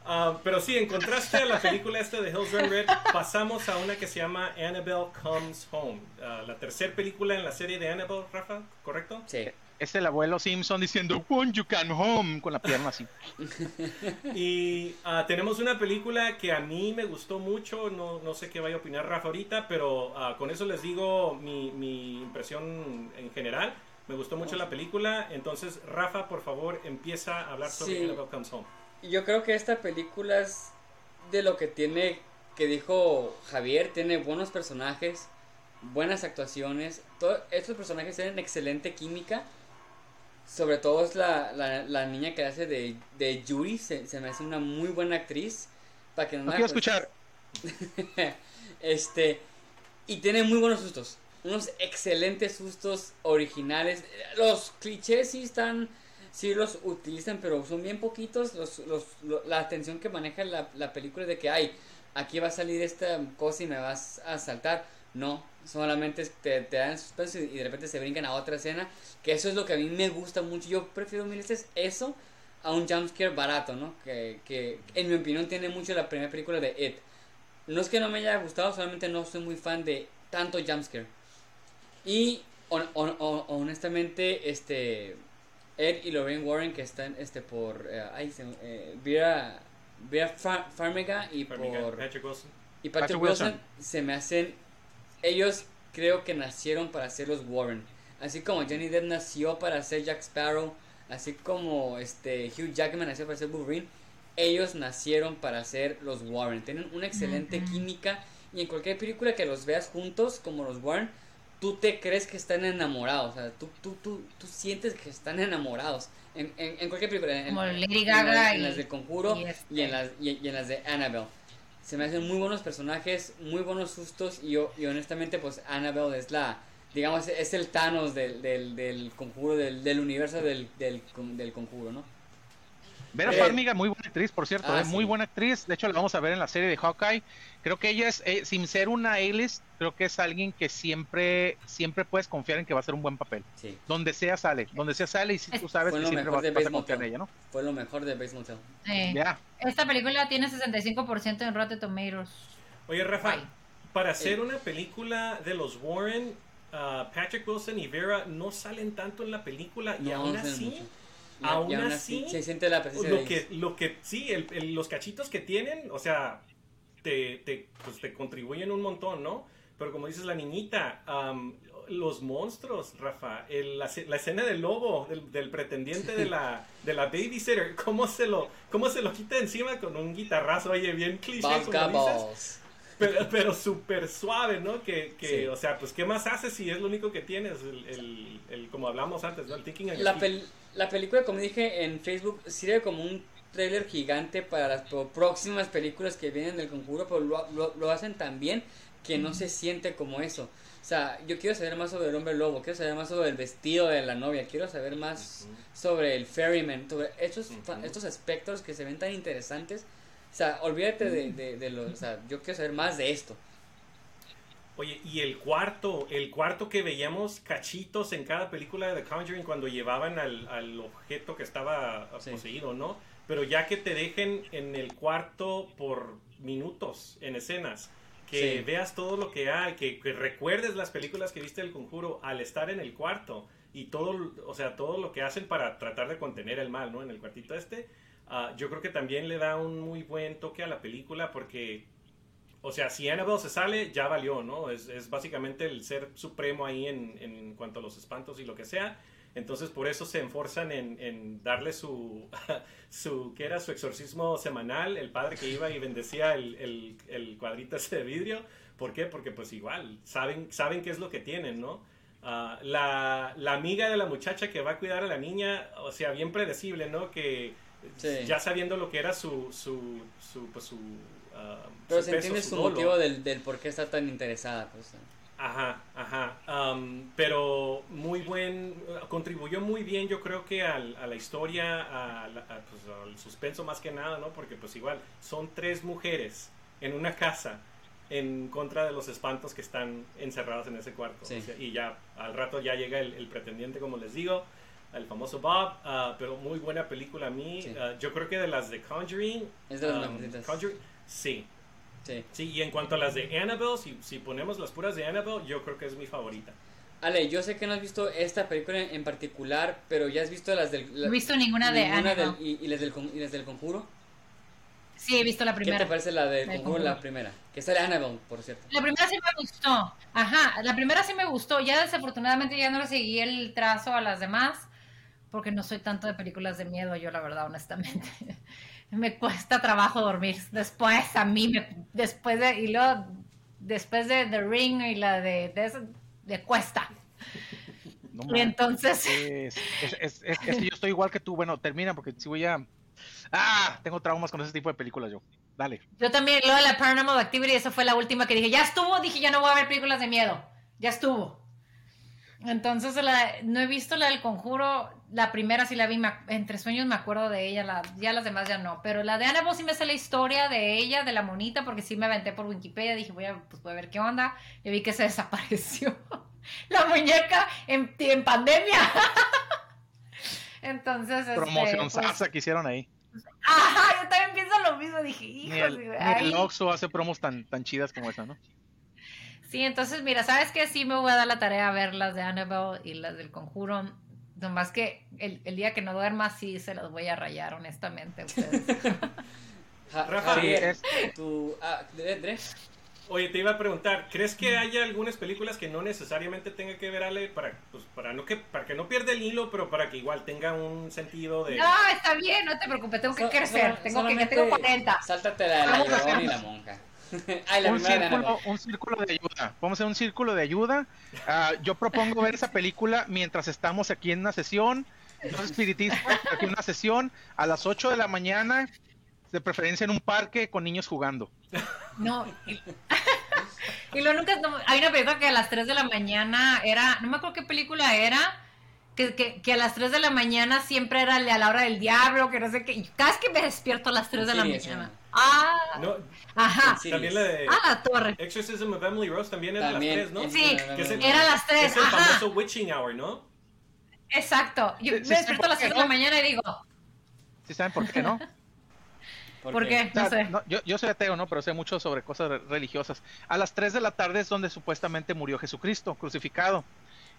Ah, pero sí, en contraste a la película esta de Hills Run Red, pasamos a una que se llama Annabelle Comes Home. Ah, la tercera película en la serie de Annabelle, Rafa, ¿correcto? Sí. Es el abuelo Simpson diciendo, When you can home, con la pierna así. Y ah, tenemos una película que a mí me gustó mucho, no, no sé qué vaya a opinar Rafa ahorita, pero ah, con eso les digo mi, mi impresión en general. Me gustó mucho la película, entonces Rafa, por favor, empieza a hablar sobre Sí. Annabelle Comes Home. Yo creo que esta película es de lo que tiene, que dijo Javier, tiene buenos personajes, buenas actuaciones. Todos estos personajes tienen excelente química. Sobre todo es la, la, la niña que hace de, de Yuri, se, se me hace una muy buena actriz. Para que no quiero escuchar. este, y tiene muy buenos sustos. Unos excelentes sustos originales. Los clichés sí están, sí los utilizan, pero son bien poquitos. Los, los, lo- la atención que maneja la, la película es de que, ay, aquí va a salir esta cosa y me vas a saltar. No, solamente te, te dan suspenso y, y de repente se brincan a otra escena. Que eso es lo que a mí me gusta mucho. Yo prefiero mil veces eso a un jumpscare barato, ¿no? Que, que en mi opinión tiene mucho la primera película de It. No es que no me haya gustado, solamente no soy muy fan de tanto jumpscare. Y hon- hon- hon- honestamente, este Ed y Lorraine Warren que están este por eh, ay, se, eh, Vera, Vera Far- Farmiga y Farmiga, por Patrick Wilson. y Patrick, Patrick Wilson, Wilson. se me hacen ellos creo que nacieron para ser los Warren. Así como Johnny Depp nació para ser Jack Sparrow, así como este Hugh Jackman nació para ser Wolverine, ellos nacieron para ser los Warren. Tienen una excelente química y en cualquier película que los veas juntos como los Warren, tú te crees que están enamorados, o sea, tú, tú, tú, tú sientes que están enamorados. En, en, en cualquier película, en, Como en- Lady en Gaga las, en y- las de Conjuro y y, este. en las, y, y en las de Annabelle. Se me hacen muy buenos personajes, muy buenos sustos y, y honestamente pues Annabelle es la, digamos, es el Thanos del, del, del conjuro, del, del universo del, del, del conjuro, ¿no? Vera Eh, Farmiga, muy buena actriz, por cierto, ah, eh, muy sí. buena actriz. De hecho, la vamos a ver en la serie de Hawkeye. Creo que ella es, eh, sin ser una A-list, creo que es alguien que siempre, siempre puedes confiar en que va a hacer un buen papel. Sí, Donde sea sale, donde sea sale y si tú sabes que siempre vas, vas a confiar en ella, ¿no? fue lo mejor de Bates Motel. Eh, Ya. Esta película tiene 65% en Rotten Tomatoes. Oye, Rafa, para hacer una película de los Warren, ah, Patrick Wilson y Vera no salen tanto en la película y No, aún no sé así, mucho. Y, aún y aún así, así se siente la presencia lo de que, ellos. lo que sí, el- el- los cachitos que tienen, o sea, te, te, pues, te contribuyen un montón, ¿no? Pero como dices, la niñita, am, los monstruos, Rafa, el- la, la escena del lobo, del, del pretendiente de la, de la babysitter, ¿cómo se, lo, ¿cómo se lo quita encima con un guitarrazo? Oye, bien cliché, Bob como dices. Pero, pero súper suave, ¿no? Que, que Sí. o sea, pues, ¿qué más haces si es lo único que tienes? El, el, el- como hablamos antes, ¿no? El your La, pel- la película, como dije en Facebook, sirve como un trailer gigante para las próximas películas que vienen del conjuro, pero lo, lo- lo hacen tan bien que no se siente como eso. O sea, yo quiero saber más sobre el hombre lobo, quiero saber más sobre el vestido de la novia, quiero saber más sobre el ferryman, sobre estos, fa- Ujú. estos aspectos que se ven tan interesantes. O sea, olvídate de, de, de los... O sea, yo quiero saber más de esto. Oye, y el cuarto, el cuarto que veíamos cachitos en cada película de The Conjuring cuando llevaban al, al objeto que estaba Sí. poseído, ¿no? Pero ya que te dejen en el cuarto por minutos en escenas, que Sí. veas todo lo que hay, que, que recuerdes las películas que viste del conjuro al estar en el cuarto y todo, o sea, todo lo que hacen para tratar de contener el mal, ¿no? En el cuartito este, ah, yo creo que también le da un muy buen toque a la película porque o sea, si Annabelle se sale, ya valió, ¿no? Es, es básicamente el ser supremo ahí en, en cuanto a los espantos y lo que sea. Entonces, por eso se enforzan en, en darle su, su, ¿qué era? Su exorcismo semanal, el padre que iba y bendecía el, el, el cuadrito ese de vidrio. ¿Por qué? Porque pues igual, saben, saben qué es lo que tienen, ¿no? Ah, la, la amiga de la muchacha que va a cuidar a la niña, o sea, bien predecible, ¿no? Que Sí. ya sabiendo lo que era su, su, su, pues su... ah, Pero se entiende su dolo. motivo del, del por qué está tan interesada. Pues. Ajá, ajá. Am, pero muy buen, contribuyó muy bien yo creo que al- a la historia, a la- a, pues, al suspenso más que nada, ¿no? Porque pues igual son tres mujeres en una casa en contra de los espantos que están encerrados en ese cuarto. Sí. O sea, y ya al rato ya llega el, el pretendiente, como les digo, el famoso Bob, ah, pero muy buena película a mí. Sí. Ah, yo creo que de las de Conjuring. Es de las. Conjuring, sí. Sí. Sí, y en cuanto a las de Annabelle, si, si ponemos las puras de Annabelle, yo creo que es mi favorita. Ale, yo sé que no has visto esta película en particular, pero ya has visto las del... la- No he visto ninguna de del- Annabelle. y, y las del, y las del conjuro. Sí, he visto la ¿Qué te primera. parece la del La del conjuro, Conjuro. la primera? Que sale Annabelle, por cierto. La primera sí me gustó. Ajá, la primera sí me gustó. Ya desafortunadamente ya no le seguí el trazo a las demás porque no soy tanto de películas de miedo, yo la verdad, honestamente. me cuesta trabajo dormir. Después a mí, me- después de, y luego, después de The Ring y la de, de eso, me cuesta. No Y entonces, Es, es, es- es- es que yo estoy igual que tú. Bueno, termina porque si voy a. Ah, tengo traumas con ese tipo de películas yo. Dale. yo también, lo de la Paranormal Activity, esa fue la última que dije, ya estuvo, dije, ya no voy a ver películas de miedo. Ya estuvo. Entonces, la- no he visto la del conjuro. La primera sí la vi, me entre sueños me acuerdo de ella, la- ya las demás ya no. Pero la de Annabelle sí me sé la historia de ella, de la monita, porque sí me aventé por Wikipedia. Dije, voy a, pues, voy a ver qué onda. Y vi que se desapareció la muñeca en, en pandemia. Entonces, este, Promoción pues, salsa que hicieron ahí. Ajá, yo también pienso lo mismo. Dije, Ni el, ni ay". el Oxxo hace promos tan, tan chidas como esa, ¿no? Sí, entonces, mira, ¿sabes qué? Sí me voy a dar la tarea a ver las de Annabelle y las del Conjuro. Nomás que el, el día que no duerma, sí se las voy a rayar, honestamente. a ustedes. Ja- Rafa, Javier, es- tu... Ah. Oye, te iba a preguntar, ¿crees que haya algunas películas que no necesariamente tenga que ver Ale para, pues, para no que para que no pierda el hilo, pero para que igual tenga un sentido de no, está bien, no te preocupes, tengo que So- crecer. tengo que, tengo 40. Sáltate la, la Vamos a llorona hacer- y la monja. Ay, la un, círculo, un círculo de ayuda. Vamos a hacer un círculo de ayuda. Ah, yo propongo ver esa película mientras estamos aquí en una sesión. Los espiritistas, aquí en una sesión a las 8 de la mañana, de preferencia en un parque con niños jugando. No. Y, luego nunca. no, hay una película que a las 3 de la mañana era. No me acuerdo qué película era. Que, que, que a las 3 de la mañana siempre era a la hora del diablo, que no sé qué. y Cada vez que me despierto a las 3 de la mañana. ¿no? Ah, No, ajá. También la de A la torre. Exorcism of Emily Rose también era También. las 3, ¿no? es- Sí, Que es el- Era a las 3, Es el ajá. famoso witching hour, ¿no? Exacto. Yo Sí, me sí, despierto a las ¿por 3 qué de la no? mañá y digo, ¿Sí saben por qué no? ¿por qué? O sea, No sé. no, yo, yo soy ateo, ¿no? Pero sé mucho sobre cosas re- religiosas. A las 3 de la tarde es donde supuestamente murió Jesucristo, crucificado.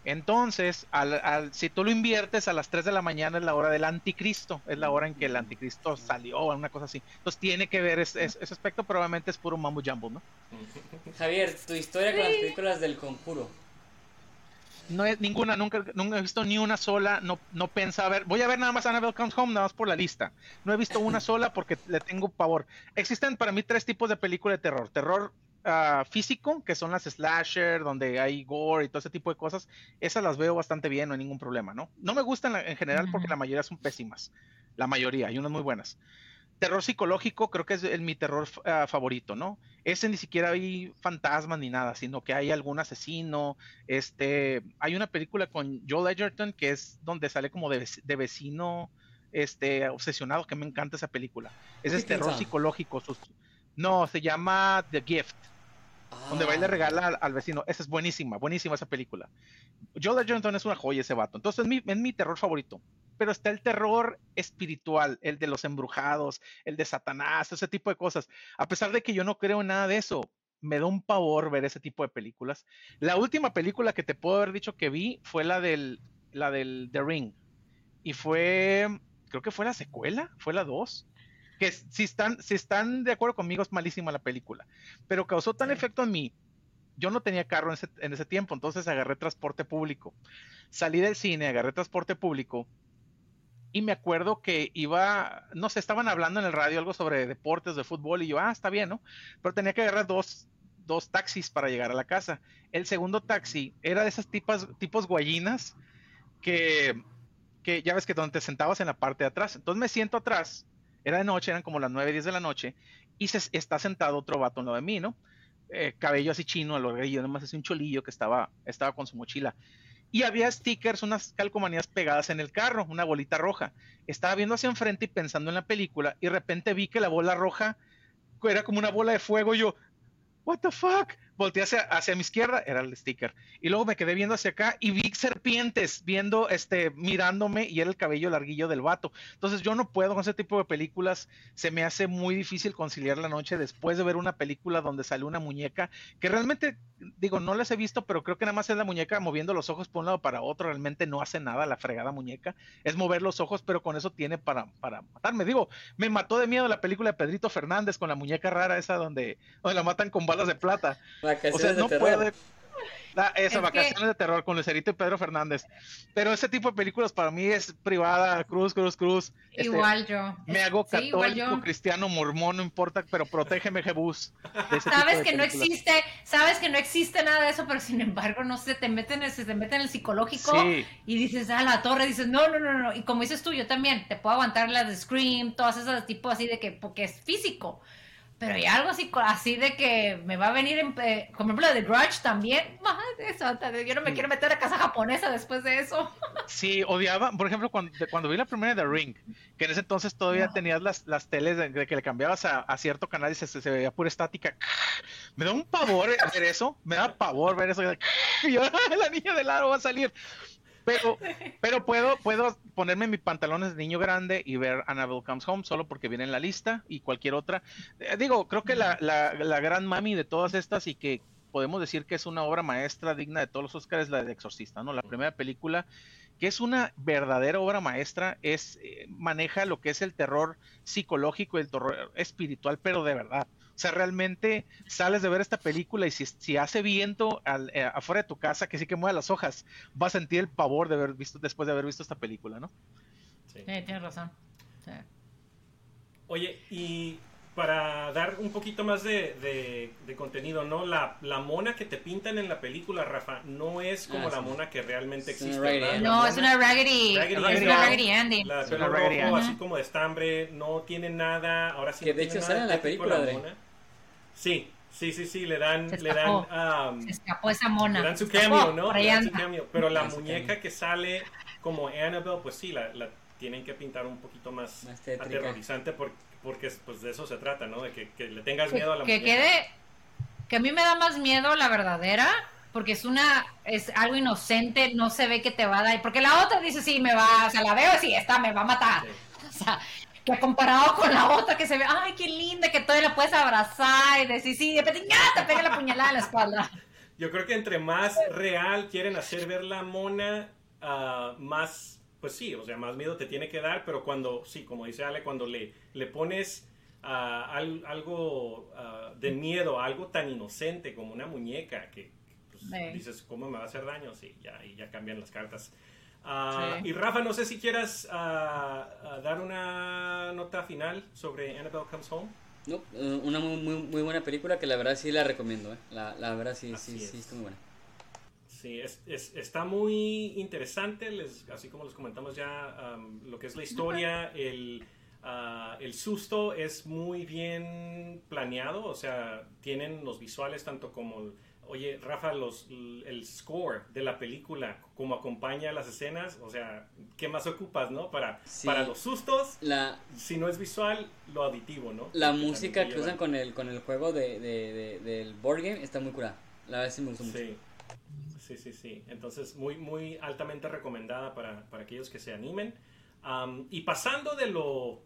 Entonces, al, al- si tú lo inviertes a las 3 de la mañana es la hora del anticristo, es la hora en que el anticristo salió, o una cosa así. Entonces tiene que ver ese, aspecto, pero obviamente es puro mambo jumbo, ¿no? Javier, tu historia con las películas del conjuro. No es ninguna, nunca, nunca he visto ni una sola, no, no pensaba ver, voy a ver nada más Annabelle Comes Home, nada más por la lista. No he visto una sola porque le tengo pavor. Existen para mí tres tipos de película de terror. Terror ah, físico, que son las slasher, donde hay gore y todo ese tipo de cosas. Esas las veo bastante bien, no hay ningún problema, ¿no? No me gustan en general porque la mayoría son pésimas. La mayoría, hay unas muy buenas. Terror psicológico creo que es el- mi terror ah, favorito, ¿no? Ese ni siquiera hay fantasmas ni nada, sino que hay algún asesino. Este, hay una película con Joel Edgerton que es donde sale como de, de vecino, este, obsesionado, que me encanta esa película. Ese es terror psicológico. sus- No, se llama The Gift, donde va y le Ah. regala al, al vecino. Esa es buenísima, buenísima esa película. Joel Edgerton es una joya ese vato. Entonces es mi, es mi terror favorito. Pero está el terror espiritual, el de los embrujados, el de Satanás, ese tipo de cosas. A pesar de que yo no creo en nada de eso, me da un pavor ver ese tipo de películas. La última película que te puedo haber dicho que vi fue la del, la del The Ring. Y fue, creo que fue la secuela, fue la 2. Que si están, si están de acuerdo conmigo, es malísima la película. Pero causó tan Sí. efecto en mí. Yo no tenía carro en ese, en ese tiempo, entonces agarré transporte público. Salí del cine, agarré transporte público y me acuerdo que iba, no sé, estaban hablando en el radio algo sobre deportes, de fútbol, y yo, ah, está bien, ¿no? Pero tenía que agarrar dos, dos taxis para llegar a la casa. El segundo taxi era de esas tipas, tipos guayinas que, que ya ves que donde te sentabas en la parte de atrás. Entonces me siento atrás, era de noche, eran como las 9, 10 de la noche, y se, está sentado otro vato en lo de mí, ¿no? Eh, cabello así chino, a lo yo nomás así un cholillo que estaba, estaba con su mochila y había stickers, unas calcomanías pegadas en el carro, una bolita roja. Estaba viendo hacia enfrente y pensando en la película y de repente vi que la bola roja era como una bola de fuego y yo, what the fuck? Volteé hacia, hacia mi izquierda, era el sticker. Y luego me quedé viendo hacia acá y vi serpientes viendo, este, mirándome y era el cabello larguillo del vato. Entonces yo no puedo con ese tipo de películas. Se me hace muy difícil conciliar la noche después de ver una película donde sale una muñeca que realmente, digo, no las he visto, pero creo que nada más es la muñeca moviendo los ojos por un lado para otro. Realmente no hace nada la fregada muñeca. Es mover los ojos, pero con eso tiene para, para matarme. Digo, me mató de miedo la película de Pedrito Fernández con la muñeca rara esa donde, donde la matan con balas de plata. Vacaciones O sea, de no terror. puede. La- esa, Es vacaciones que- de terror con Lucerito y Pedro Fernández. Pero ese tipo de películas para mí es privada, cruz, cruz, cruz. Este, Igual yo. Me hago católico, cristiano, mormón, no importa, pero protégeme, tipo Sabes que no existe, sabes que no existe nada de eso, pero sin embargo, no sé, te meten en, se te meten en el psicológico Sí. y dices, ah, la torre, dices, no, no, no, no, y como dices tú, yo también, te puedo aguantar las de Scream, todas esas tipo así de que, porque es físico, pero hay algo así, así de que me va a venir, en, eh, como ejemplo, la de Grudge también, madre yo no me quiero meter a casa japonesa después de eso. Sí, odiaba, por ejemplo, cuando, cuando vi la primera de The Ring, que en ese entonces todavía No. tenías las, las teles de, de que le cambiabas a, a cierto canal y se, se veía pura estática. Me da un pavor ver eso, me da pavor ver eso. Y yo, la niña del aro va a salir. Pero, pero puedo, puedo ponerme mis pantalones de niño grande y ver Annabelle Comes Home solo porque viene en la lista y cualquier otra. Eh, digo, creo que la, la, la gran mami de todas estas y que podemos decir que es una obra maestra digna de todos los Oscars es la de Exorcista, ¿no? La primera película que es una verdadera obra maestra, es eh, maneja lo que es el terror psicológico y el terror espiritual, pero de verdad. O sea, realmente sales de ver esta película y si, si hace viento al- eh, afuera de tu casa, que sí que mueve las hojas, vas a sentir el pavor de haber visto después de haber visto esta película, ¿no? Sí. Sí, tienes razón. Sí. Oye, y para dar un poquito más de, de- de contenido, ¿no? La, la mona que te pintan en la película, Rafa, no es como Ah, la sí. mona que realmente existe. No, mona- es una Raggedy, Raggedy es Andy. una Raggedy Andy. La Es pelo una Raggedy rojo, Ann. así como de estambre, no tiene nada, ahora sí Que no de hecho sale en la película, la Dre. mona. Sí, sí, sí, sí, le dan, Se le dan, Se escapó esa mona. le dan su cameo, ¿no? Le dan su cameo. Pero la muñeca que sale como Annabelle, pues sí, la, la tienen que pintar un poquito más, Más aterrorizante porque, porque pues de eso se trata, ¿no? De que, que le tengas miedo a la que muñeca. quede que a mí me da más miedo la verdadera porque es una es algo inocente no se ve que te va a dar porque la otra dice sí me va o sea la veo sí esta me va a matar Sí. o sea que comparado con la otra que se ve ay qué linda que todavía la puedes abrazar y decir sí de repente ¡ya! te pega la puñalada en la espalda Yo creo que entre más real quieren hacer ver la mona, ah, más, pues sí, o sea, más miedo te tiene que dar, pero cuando, sí, como dice Ale, cuando le, le pones al- algo ah, de miedo, algo tan inocente como una muñeca, que pues, Sí. dices, ¿cómo me va a hacer daño? Sí, ya, y ya cambian las cartas. Ah, Sí. Y Rafa, no sé si quieras ah, ah, dar una nota final sobre Annabelle Comes Home. No, eh, una muy, muy, muy buena película que la verdad sí la recomiendo, ¿eh? La, la verdad sí, Así sí, es. sí, está muy buena. Sí, es, es- está muy interesante, les- así como les comentamos ya, am, lo que es la historia, el, el susto es muy bien planeado, o sea, tienen los visuales tanto como, oye, Rafa, los, el score de la película, como acompaña las escenas, o sea, ¿qué más ocupas, no? Para, Sí. para los sustos, La, si no es visual, lo auditivo, ¿no? la música que usan con el, con el juego de, de, de- del board game está muy curada. La verdad sí me gustó mucho. Sí, sí, sí, sí. Entonces, muy, muy altamente recomendada para, para aquellos que se animen. Am, y pasando de lo,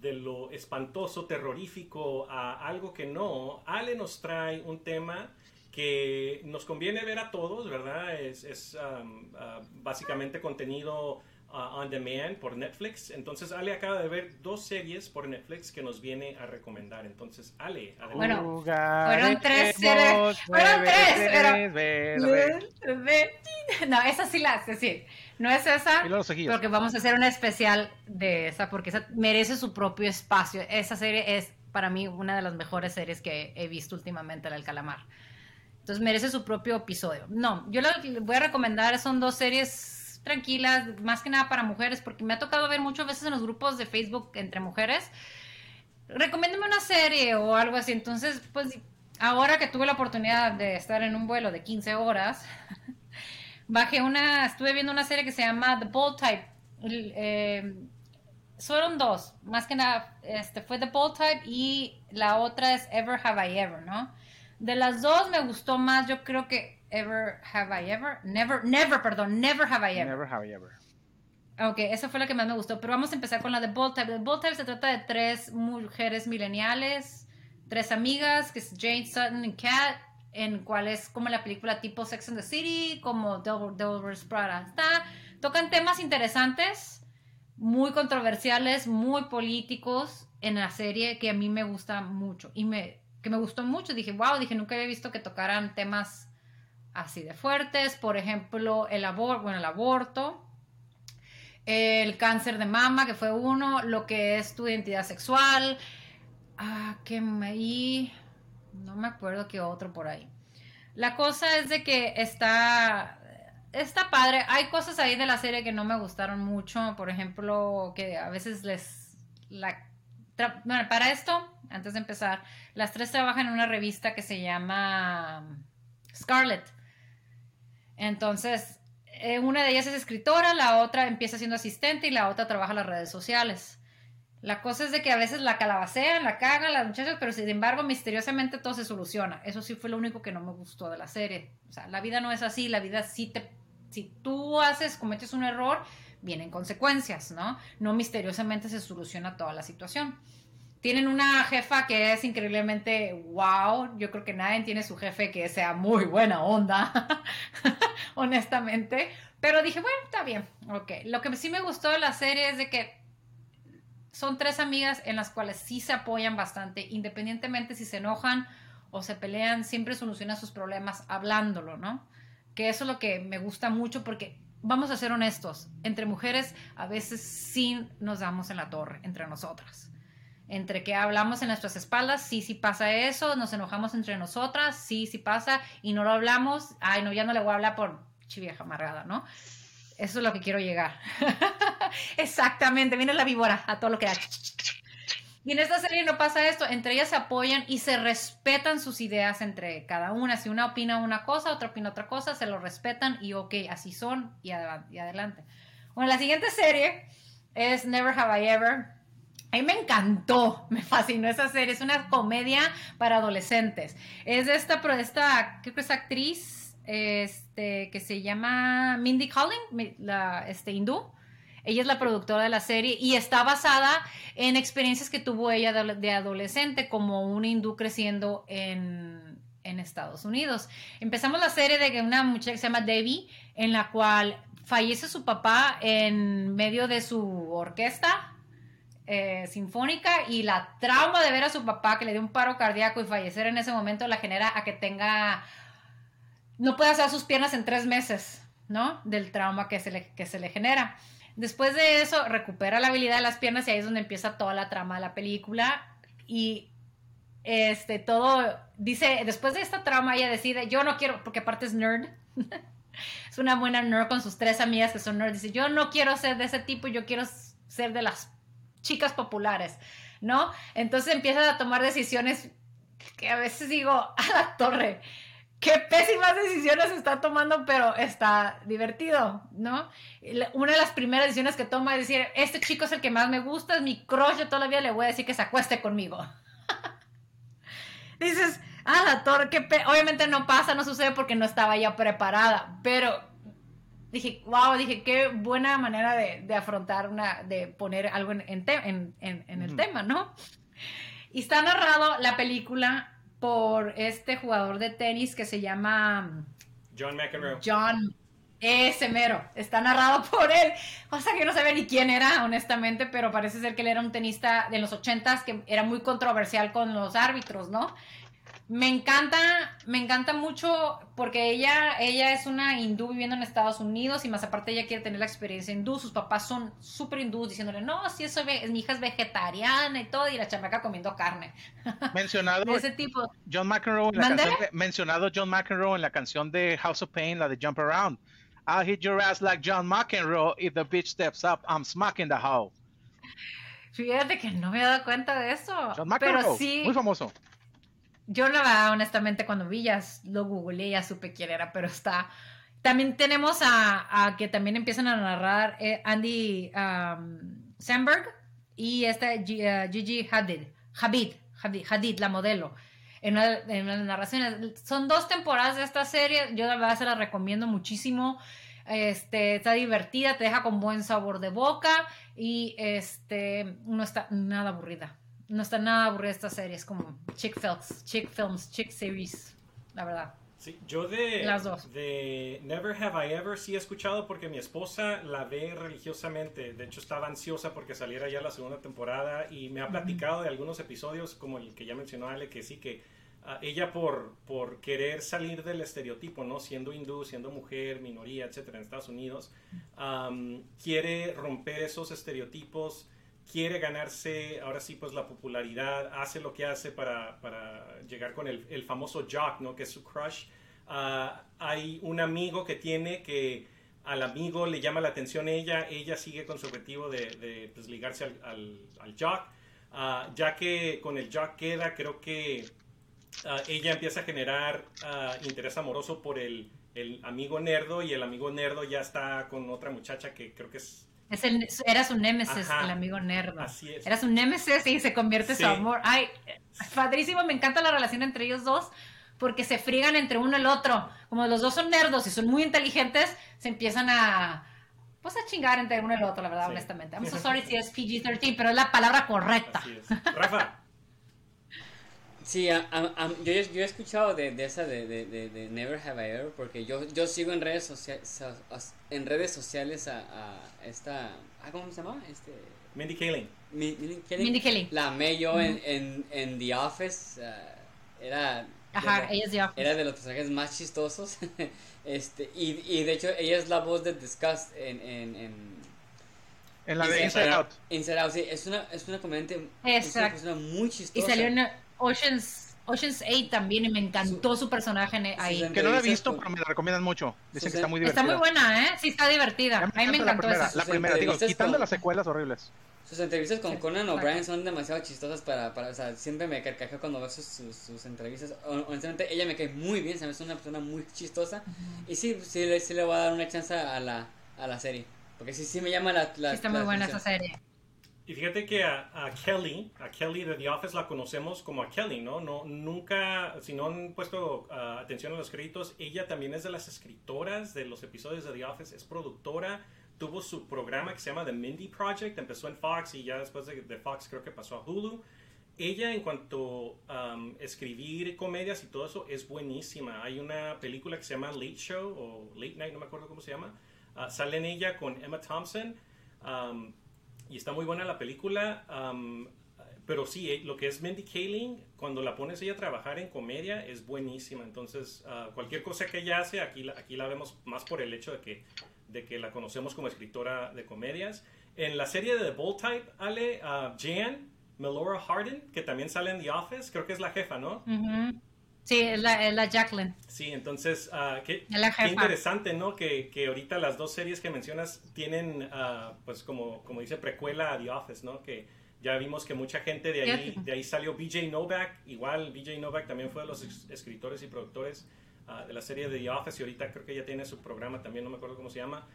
de lo espantoso, terrorífico, a algo que no, Ale nos trae un tema que nos conviene ver a todos, ¿verdad? Es, es am, ah, básicamente contenido ah, on demand por Netflix. Entonces, Ale acaba de ver dos series por Netflix que nos viene a recomendar. Entonces, Ale, adelante. Bueno, fueron tres series- fueron tres, pero- no esa sí la sé sí no es esa. Porque vamos a hacer una especial de esa, porque esa merece su propio espacio. Esa serie es para mí una de las mejores series que he visto últimamente, la del calamar. Entonces merece su propio episodio. No, yo lo que les voy a recomendar son dos series tranquilas, más que nada para mujeres, porque me ha tocado ver muchas veces en los grupos de Facebook entre mujeres. Recomiéndame una serie o algo así. Entonces, pues ahora que tuve la oportunidad de estar en un vuelo de 15 horas, bajé una, estuve viendo una serie que se llama The Bold Type. Eh, fueron dos, más que nada, este fue The Bold Type y la otra es Ever Have I Ever, ¿no? De las dos me gustó más, yo creo que Ever Have I Ever. Never, never, perdón, Never Have I Ever. Never have I ever. Ok, esa fue la que más me gustó. Pero vamos a empezar con la de Bold Type. The Bold Type se trata de tres mujeres mileniales, tres amigas, que es Jane, Sutton y Kat, en cual es como la película tipo Sex and the City, como Devil, Devil Wears Prada. Está, tocan temas interesantes, muy controversiales, muy políticos en la serie que a mí me gusta mucho. Y me, que me gustó mucho. Dije, wow, dije, nunca había visto que tocaran temas así de fuertes. Por ejemplo, el, abor bueno, el aborto el cáncer de mama, que fue uno, lo que es tu identidad sexual, ah, que me... y no me acuerdo qué otro por ahí. La cosa es de que está, está padre. Hay cosas ahí de la serie que no me gustaron mucho, por ejemplo, que a veces les... La, para esto, antes de empezar, las tres trabajan en una revista que se llama Scarlet. Entonces, eh, una de ellas es escritora, la otra empieza siendo asistente y la otra trabaja las redes sociales. La cosa es de que a veces la calabacean, la cagan las muchachas, pero sin embargo, misteriosamente todo se soluciona. Eso sí fue lo único que no me gustó de la serie. O sea, la vida no es así, la vida sí te... Si tú haces, cometes un error, vienen consecuencias, ¿no? No misteriosamente se soluciona toda la situación. Tienen una jefa que es increíblemente wow. Yo creo que nadie tiene su jefe que sea muy buena onda, honestamente. Pero dije, bueno, está bien. Ok. Lo que sí me gustó de la serie es de que son tres amigas en las cuales sí se apoyan bastante, independientemente si se enojan o se pelean, siempre solucionan sus problemas hablándolo, ¿no? Que eso es lo que me gusta mucho porque vamos a ser honestos, entre mujeres a veces sí nos damos en la torre entre nosotras entre que hablamos en nuestras espaldas, sí, sí pasa eso, nos enojamos entre nosotras, sí, sí pasa, y no lo hablamos, ay, no, ya no le voy a hablar por chivieja amargada, ¿no? Eso es lo que quiero llegar. Exactamente, viene la víbora a todo lo que da. Y en esta serie no pasa esto, entre ellas se apoyan y se respetan sus ideas entre cada una. Si una opina una cosa, otra opina otra cosa, se lo respetan y ok, así son y, adelante. Bueno, la siguiente serie es Never Have I Ever a mí me encantó, me fascinó esa serie. Es una comedia para adolescentes. Es de esta, esta creo que es actriz este, que se llama Mindy Kaling, la este, hindú. Ella es la productora de la serie y está basada en experiencias que tuvo ella de, adolescente como un hindú creciendo en, en Estados Unidos. Empezamos la serie de una muchacha que se llama Debbie, en la cual fallece su papá en medio de su orquesta eh, sinfónica y la trauma de ver a su papá que le dio un paro cardíaco y fallecer en ese momento la genera a que tenga, no pueda hacer sus piernas en tres meses, ¿no? Del trauma que se le, que se le genera. Después de eso, recupera la habilidad de las piernas y ahí es donde empieza toda la trama de la película. Y este, todo, dice, después de esta trama ella decide, yo no quiero, porque aparte es nerd. es una buena nerd con sus tres amigas que son nerds. Dice, yo no quiero ser de ese tipo, yo quiero ser de las chicas populares, ¿no? Entonces empiezas a tomar decisiones que a veces digo, a la torre, qué pésimas decisiones está tomando, pero está divertido, ¿no? Una de las primeras decisiones que toma es decir, este chico es el que más me gusta, es mi crush, yo todavía le voy a decir que se acueste conmigo. Dices, a la torre, qué obviamente no pasa, no sucede porque no estaba ya preparada, pero dije, wow, dije, qué buena manera de, afrontar una, de poner algo en, en, el tema, ¿no? Y está narrado la película por este jugador de tenis que se llama John McEnroe. John ese mero, está narrado por él. Cosa que yo no sabía ni quién era, honestamente, pero parece ser que él era un tenista de los ochentas que era muy controversial con los árbitros, ¿no? Me encanta, me encanta mucho porque ella, ella es una hindú viviendo en Estados Unidos y más aparte ella quiere tener la experiencia hindú. Sus papás son súper hindús diciéndole, no, si eso es, mi hija es vegetariana y todo, y la chamaca comiendo carne. Mencionado ese tipo. John McEnroe en la canción mencionado John McEnroe en la canción de House of Pain, la de Jump Around. I'll hit your ass like John McEnroe. If the bitch steps up, I'm smacking the hoe. Fíjate que no me he dado cuenta de eso. John McEnroe, pero sí, muy famoso. Yo la verdad, honestamente, cuando vi ya lo googleé, ya supe quién era, pero está... También tenemos a, que también empiezan a narrar eh, Andy um, Samberg y esta uh, Gigi Hadid, Hadid, Hadid, la modelo. en, una, en las narraciones. Son dos temporadas de esta serie, yo la verdad se la recomiendo muchísimo. Este, está divertida, te deja con buen sabor de boca y este, no está nada aburrida. No está nada aburrida esta serie, es como chick films, chick films, chick series, la verdad. Sí, yo de, Las dos. de Never Have I Ever sí he escuchado porque mi esposa la ve religiosamente. De hecho, estaba ansiosa porque saliera ya la segunda temporada y me ha platicado de algunos episodios, como el que ya mencionó Ale, que sí, que ah, ella por, por querer salir del estereotipo, ¿no? Siendo hindú, siendo mujer, minoría, etcétera, en Estados Unidos, am, quiere romper esos estereotipos quiere ganarse, ahora sí, pues la popularidad, hace lo que hace para, para llegar con el, el famoso jock, ¿no? Que es su crush. Ah, hay un amigo que tiene que al amigo le llama la atención ella, ella sigue con su objetivo de, de, pues, ligarse al, al, al jock. Ah, ya que con el jock queda, creo que ah, ella empieza a generar interés amoroso por el, el amigo nerdo y el amigo nerdo ya está con otra muchacha que creo que es Es el, era su némesis, Ajá. el amigo nerdo. Así es. Era su némesis y se convierte Sí. su amor. Ay, padrísimo, me encanta la relación entre ellos dos porque se friegan entre uno y el otro. Como los dos son nerdos y son muy inteligentes, se empiezan a pues a chingar entre uno y el otro, la verdad, Sí. honestamente. I'm so sorry si es PG-13, pero es la palabra correcta. Así es. Rafa, Sí, a- a- a- yo, he- yo he escuchado de, de esa de, de, de- de Never Have I Ever porque yo, yo sigo en redes sociales en redes sociales a, a esta ah, ¿cómo se llama? Este Mindy Kaling. Mi- Mindy Kaling. Mindy Kaling. La amé yo en, en, en The Office. ah, era Ajá, de, ella es ya. era de los personajes más chistosos. este y, y de hecho ella es la voz de Disgust en, en, en En la de Inside Inside Out. Inside Out, sí, es una, es una comediante, es una Exacto. persona muy chistosa. Y salió en Oceans, Oceans 8 también y me encantó su personaje en- ahí. Su- Que no la he visto, con- pero me la recomiendan mucho. Dicen Sus- que está muy Está divertida. muy buena, ¿eh? Sí, está divertida. A mí me la encantó primera, esa. la Sus primera, digo, entrevistas quitando con- las secuelas horribles. Sus entrevistas con Conan. O'Brien son demasiado chistosas para, para, o sea, siempre me carcajeo cuando veo sus, sus, sus entrevistas. Hon- Honestamente, ella me cae muy bien, se me hace una persona muy chistosa. Y sí, sí, le, sí le voy a dar una chance a la, a la serie. Porque sí, sí me llama la, la Sí, está la muy buena esa serie. Y fíjate que a, a Kelly, a Kelly de The Office la conocemos como a Kelly, ¿no? no nunca, si no han puesto ah, atención a los créditos, ella también es de las escritoras de los episodios de The Office, es productora, tuvo su programa que se llama The Mindy Project, empezó en Fox y ya después de, de Fox creo que pasó a Hulu. Ella en cuanto a escribir comedias y todo eso es buenísima. Hay una película que se llama Late Show o Late Night, no me acuerdo cómo se llama. Ah, sale en ella con Emma Thompson. um, y está muy buena la película. um, pero sí, eh, lo que es Mindy Kaling, cuando la pones ella a trabajar en comedia, es buenísima. Entonces, ah, cualquier cosa que ella hace, aquí la, aquí la vemos más por el hecho de que, de que la conocemos como escritora de comedias. En la serie de The Bold Type, Ale, ah, Jan, Melora Hardin, que también sale en The Office, creo que es la jefa, ¿no? Ujú. Sí, es la, es la Jacqueline. Sí, entonces, ah, qué, qué interesante, ¿no? Que, que ahorita las dos series que mencionas tienen, ah, pues como, como dice, precuela a The Office, ¿no? Que ya vimos que mucha gente de ahí, de ahí salió BJ Novak, igual BJ Novak también fue de los escritores y productores ah, de la serie de The Office y ahorita creo que ya tiene su programa también, no me acuerdo cómo se llama.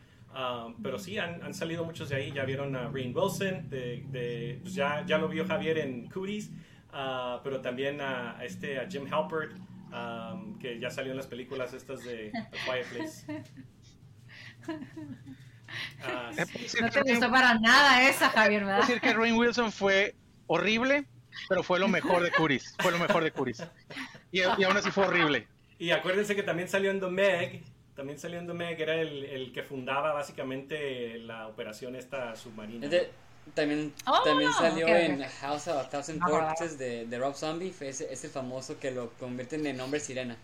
Pero sí, han, han salido muchos de ahí, ya vieron a Rain Wilson, de, de- pues ya, ya lo vio Javier en Cooties, ah, pero también a, a este, a Jim Halpert, um, que ya salió en las películas estas de The Quiet Place. Sí. decir No te gustó para nada esa, Javier, ¿verdad? decir que Rain Wilson fue horrible, pero fue lo mejor de Curis. Fue lo mejor de Curis. Y, y aún así fue horrible. Y acuérdense que también salió en The Meg, también salió en The Meg, era el, el que fundaba básicamente la operación esta submarina. Es de- también, Oh, también salió en House of a Thousand Corpses de, de Rob Zombie. Es el famoso que lo convierten en hombre sirena.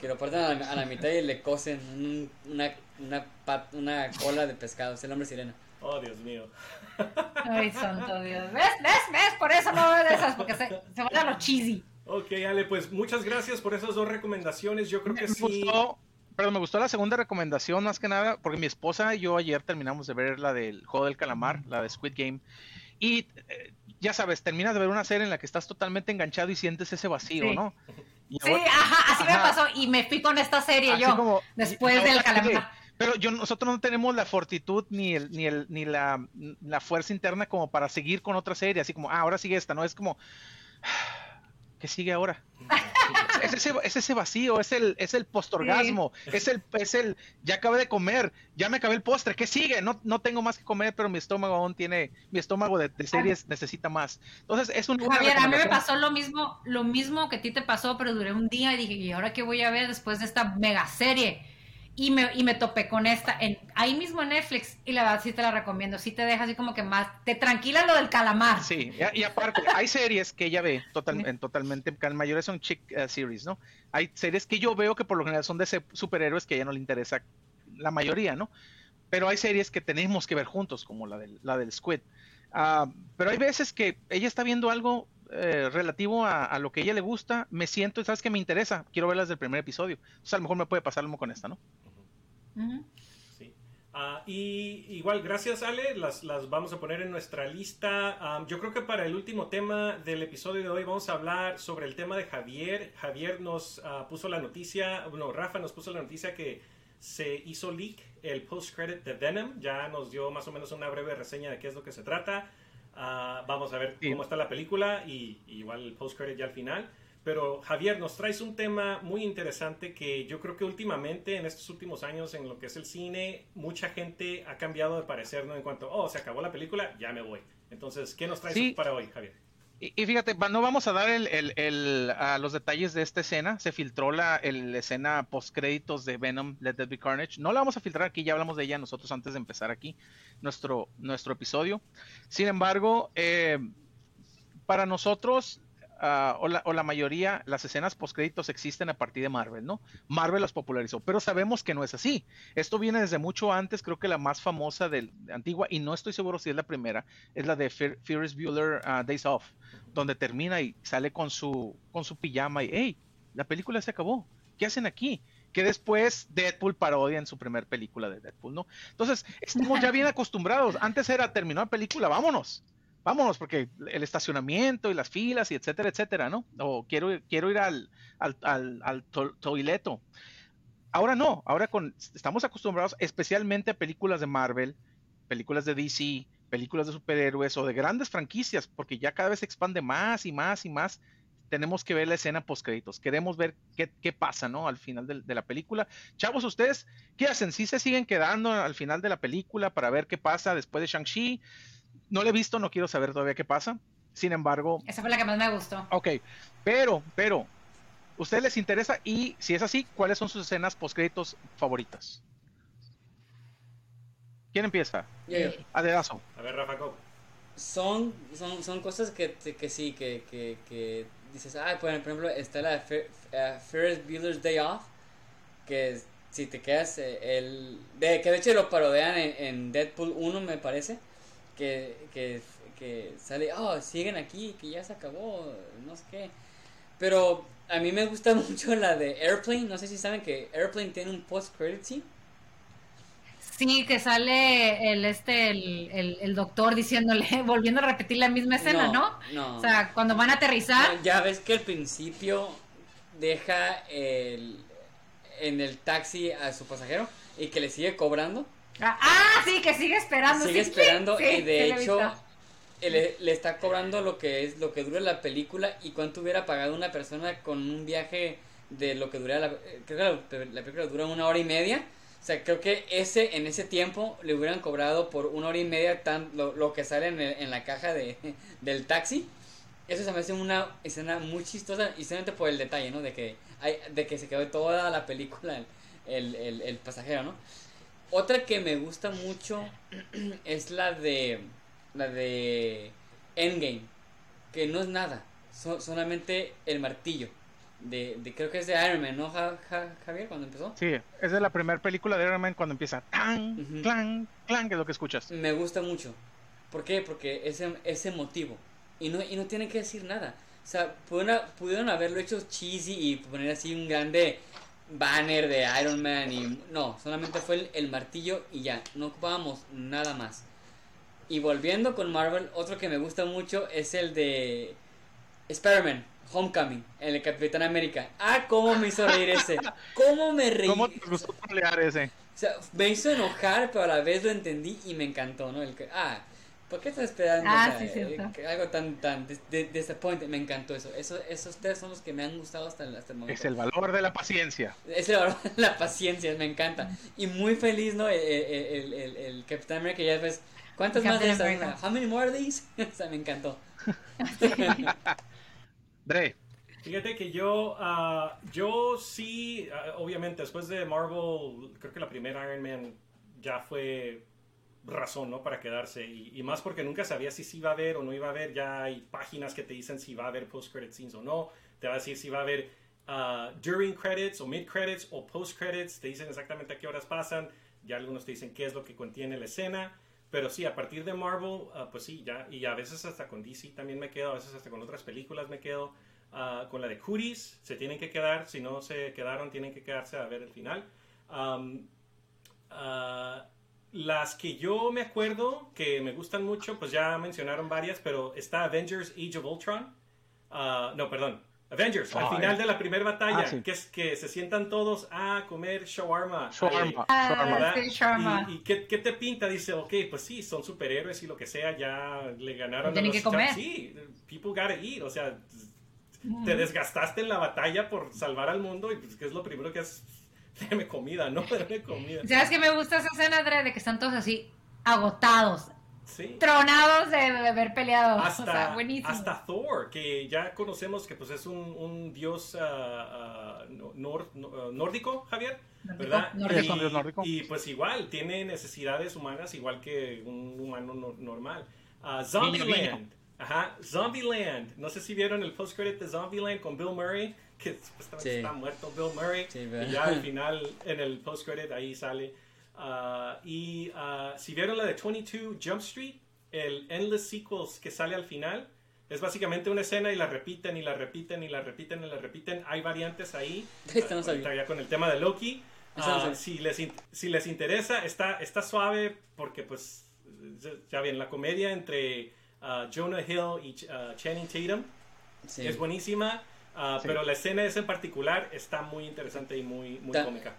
Que lo parten a la, a la mitad y le cosen un- una, una, pat- una cola de pescado. Es el hombre sirena. Oh, Dios mío. Ay, santo Dios. ¿Ves? ¿Ves? ¿Ves? Por eso no veo de esas, porque se, se van a lo cheesy. Ok, Ale, pues muchas gracias por esas dos recomendaciones. Yo creo Me que sí. gustó, pero me gustó la segunda recomendación más que nada, porque mi esposa y yo ayer terminamos de ver la del juego del calamar, la de Squid Game, y eh, ya sabes, terminas de ver una serie en la que estás totalmente enganchado y sientes ese vacío, Sí. ¿no? Y Sí, ahora- ajá, así me pasó y me fui con esta serie así yo, como- después del calamar. Pero yo, nosotros no tenemos la fortitud ni el, ni el, ni la, la fuerza interna como para seguir con otra serie, así como, ah, ahora sigue esta, ¿no? Es como, ¿qué sigue ahora? es, ese, es ese vacío, es el, es el postorgasmo, es el, es el, ya acabé de comer, ya me acabé el postre, ¿qué sigue? No, no tengo más que comer, pero mi estómago aún tiene, mi estómago de, series necesita más. Entonces es un... Javier, a mí me pasó lo mismo, lo mismo que a ti te pasó, pero duré un día y dije, ¿y ahora qué voy a ver después de esta mega serie? Y me, y me topé con esta en, ahí mismo en Netflix y la verdad sí te la recomiendo, sí te deja así como que más, te tranquila lo del calamar. Sí, y, aparte hay series que ella ve total, totalmente, que la mayoría son chick eh, series, ¿no? Hay series que yo veo que por lo general son de superhéroes que a ella no le interesa la mayoría, ¿no? Pero hay series que tenemos que ver juntos, como la del, la del Squid. Ah, pero hay veces que ella está viendo algo eh, relativo a, lo que a ella le gusta, me siento sabes que me interesa, quiero verlas del primer episodio. O sea, a lo mejor me puede pasar mismo con esta, ¿no? Sí. Ah, y igual, gracias Ale, las, las, vamos a poner en nuestra lista. Ah, yo creo que para el último tema del episodio de hoy vamos a hablar sobre el tema de Javier. Javier nos ah, puso la noticia, bueno, Rafa nos puso la noticia que se hizo leak el post-credit de Venom. Ya nos dio más o menos una breve reseña de qué es lo que se trata. vamos a ver cómo está la película y, y igual el post-credit ya al final. Pero Javier, nos traes un tema muy interesante que yo creo que últimamente, en estos últimos años, en lo que es el cine, mucha gente ha cambiado de parecer, ¿no? En cuanto, oh, se acabó la película, ya me voy. Entonces, ¿qué nos traes para hoy, Javier? Y, fíjate, no vamos a dar el, a los detalles de esta escena. Se filtró la escena post créditos de Venom, Let There Be Carnage. No la vamos a filtrar aquí, ya hablamos de ella nosotros antes de empezar aquí nuestro, nuestro episodio. Sin embargo, eh, para nosotros Ah, o, la, mayoría, las escenas postcréditos existen a partir de Marvel, ¿no? Marvel las popularizó, pero sabemos que no es así. Esto viene desde mucho antes, creo que la más famosa de, antigua, y no estoy seguro si es la primera, es la de Ferris Bueller ah, Days Off, donde termina y sale con su, con su pijama y, hey, la película se acabó, ¿qué hacen aquí? que después Deadpool parodia en su primer película de Deadpool, ¿no? Entonces, estamos ya bien acostumbrados. Antes era terminó la película, vámonos vámonos, porque el estacionamiento y las filas y etcétera, etcétera, ¿no? O quiero, quiero ir al, al, al, toileto. Ahora no, ahora con, estamos acostumbrados especialmente a películas de Marvel, películas de DC, películas de superhéroes o de grandes franquicias, porque ya cada vez se expande más y más y más. Tenemos que ver la escena post créditos. Queremos ver qué, qué pasa, ¿no? Al final de, de, la película. Chavos, ¿ustedes qué hacen? ¿Sí se siguen quedando al final de la película para ver qué pasa después de Shang-Chi? No lo he visto, no quiero saber todavía qué pasa. Sin embargo. Esa fue la que más me gustó. Ok, pero, pero, ¿ustedes les interesa? Y si es así, ¿cuáles son sus escenas postcréditos favoritas? ¿Quién empieza? Yo, A ver, Rafa Son, son, son cosas que, que sí, que, que, que dices, ah, por ejemplo, está la uh, Ferris Bueller's Day Off, que si te quedas, eh, el, de, que de hecho lo parodean en, en Deadpool 1, me parece que, que, que sale, oh, siguen aquí, que ya se acabó, no sé qué. Pero a mí me gusta mucho la de Airplane, no sé si saben que Airplane tiene un post-credit scene. Sí, que sale el este el, el, doctor diciéndole, volviendo a repetir la misma escena, ¿no? No. O sea, cuando van a aterrizar. ya ves que al principio deja el, en el taxi a su pasajero y que le sigue cobrando. Ah, ah, sí, que sigue esperando. Sigue esperando y de hecho le, le, está cobrando lo que es lo que dura la película y cuánto hubiera pagado una persona con un viaje de lo que dura la creo que la, película dura una hora y media. O sea, creo que ese en ese tiempo le hubieran cobrado por una hora y media tan, lo, que sale en, en, la caja de, del taxi. Eso se me hace una escena muy chistosa y solamente por el detalle, ¿no? De que, hay, de que se quedó toda la película el, el, el pasajero, ¿no? Otra que me gusta mucho es la de la de Endgame, que no es nada, solamente el martillo. De, de, creo que es de Iron Man, ¿no, Javier, cuando empezó? Sí, es de la primera película de Iron Man cuando empieza tan, clan, clan, que es lo que escuchas. Me gusta mucho. ¿Por qué? Porque es, es emotivo. Y no, y no tienen que decir nada. O sea, pudieron, pudieron haberlo hecho cheesy y poner así un grande banner de Iron Man y no, solamente fue el, martillo y ya, no ocupábamos nada más. Y volviendo con Marvel, otro que me gusta mucho es el de Spider-Man, Homecoming, el de Capitán América. Ah, cómo me hizo reír ese. Cómo me reí. ¿Cómo te gustó ese? O sea, me hizo enojar, pero a la vez lo entendí y me encantó, ¿no? El que, ah, ¿Por qué estás esperando Ah, o sea, sí, cierto. eh, algo tan tan de- disappointing? Me encantó eso. eso. Esos tres son los que me han gustado hasta, el- hasta el momento. Es el valor de la paciencia. Es el valor de la paciencia, me encanta. Y muy feliz, ¿no? El, el, el, el Capitán America ya ves. ¿Cuántas más de esas? How many more of these? o sea, me encantó. Dre, Fíjate que yo, ah, yo sí, ah, obviamente, después de Marvel, creo que la primera Iron Man ya fue razón, ¿no? Para quedarse. Y, y más porque nunca sabía si sí iba a haber o no iba a haber. Ya hay páginas que te dicen si va a haber post-credit scenes o no. Te va a decir si va a haber ah, during credits o mid-credits o post-credits. Te dicen exactamente a qué horas pasan. Ya algunos te dicen qué es lo que contiene la escena. Pero sí, a partir de Marvel, ah, pues sí, ya. Y a veces hasta con DC también me quedo. A veces hasta con otras películas me quedo. Ah, con la de Cooties, se tienen que quedar. Si no se quedaron, tienen que quedarse a ver el final. Ah, las que yo me acuerdo que me gustan mucho, pues ya mencionaron varias, pero está Avengers Age of Ultron. Ah, no, perdón. Avengers, al Ah, final eh. de la primera batalla, Ah, sí. que es que se sientan todos a comer shawarma. Shawarma. Ah, Shawarma. ¿verdad? sí, shawarma. ¿Y, y qué, qué te pinta? Dice, ok, pues sí, son superhéroes y lo que sea, ya le ganaron Tienen a los que comer. Sí, people gotta eat, o sea, te desgastaste en la batalla por salvar al mundo y pues que es lo primero que es dame comida, no dame comida. ¿Sabes que me gusta esa escena, André? De que están todos así agotados, Sí. tronados de, de haber peleado. Hasta, o sea, buenísimo. hasta Thor, que ya conocemos que pues es un, un dios ah, no- nor- no- ah, nórdico, Javier, Nórdico, ¿verdad? nórdico. Es un dios nórdico. Y pues igual, tiene necesidades humanas igual que un humano no- normal. Niño, Zombieland. Ajá, Zombieland. No sé si vieron el post-credit de Zombieland con Bill Murray, que supuestamente Sí. está muerto Bill Murray. Sí, y ya al final, en el post-credit, ahí sale. Ah, y ah, si vieron la de 22 Jump Street, el Endless Sequels que sale al final, es básicamente una escena y la repiten y la repiten y la repiten y la repiten. Hay variantes ahí. Esto no Ah, ahorita ya con el tema de Loki. Sabía. si, les, si les interesa, está, está suave porque pues ya- bien, la comedia entre ah, Jonah Hill y ah, Channing Tatum Sí. es buenísima, ah, Sí. pero la escena esa en particular está muy interesante y muy, muy Ta- cómica.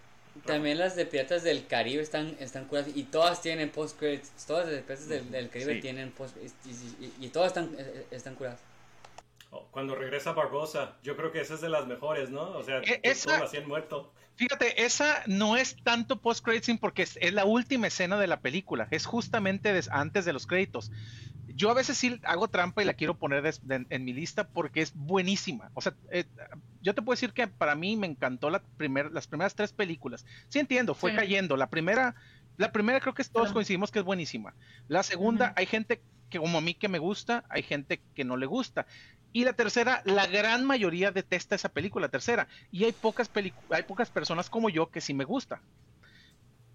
También las de Piratas del Caribe están, están curadas y todas tienen post credits. Todas las de Piratas del, del Caribe Sí. tienen post y, y- y- todas están, eh, están curadas. Oh, cuando regresa Barbosa, yo creo que esa es de las mejores, ¿no? O sea, Eh, que esa- todos hacían muerto. Fíjate, esa no es tanto post-credit scene porque es, es la última escena de la película. Es justamente des- antes de los créditos. Yo a veces sí hago trampa y la quiero poner de- en mi lista porque es buenísima. O sea, eh, yo te puedo decir que para mí me encantó la primer, las primeras tres películas. Sí entiendo, fue Sí. cayendo. La primera, la primera creo que todos coincidimos que es buenísima. La segunda, hay gente que como a mí que me gusta, hay gente que no le gusta. Y la tercera, la gran mayoría detesta esa película, la tercera. Y hay pocas, hay pocas personas como yo que sí me gusta.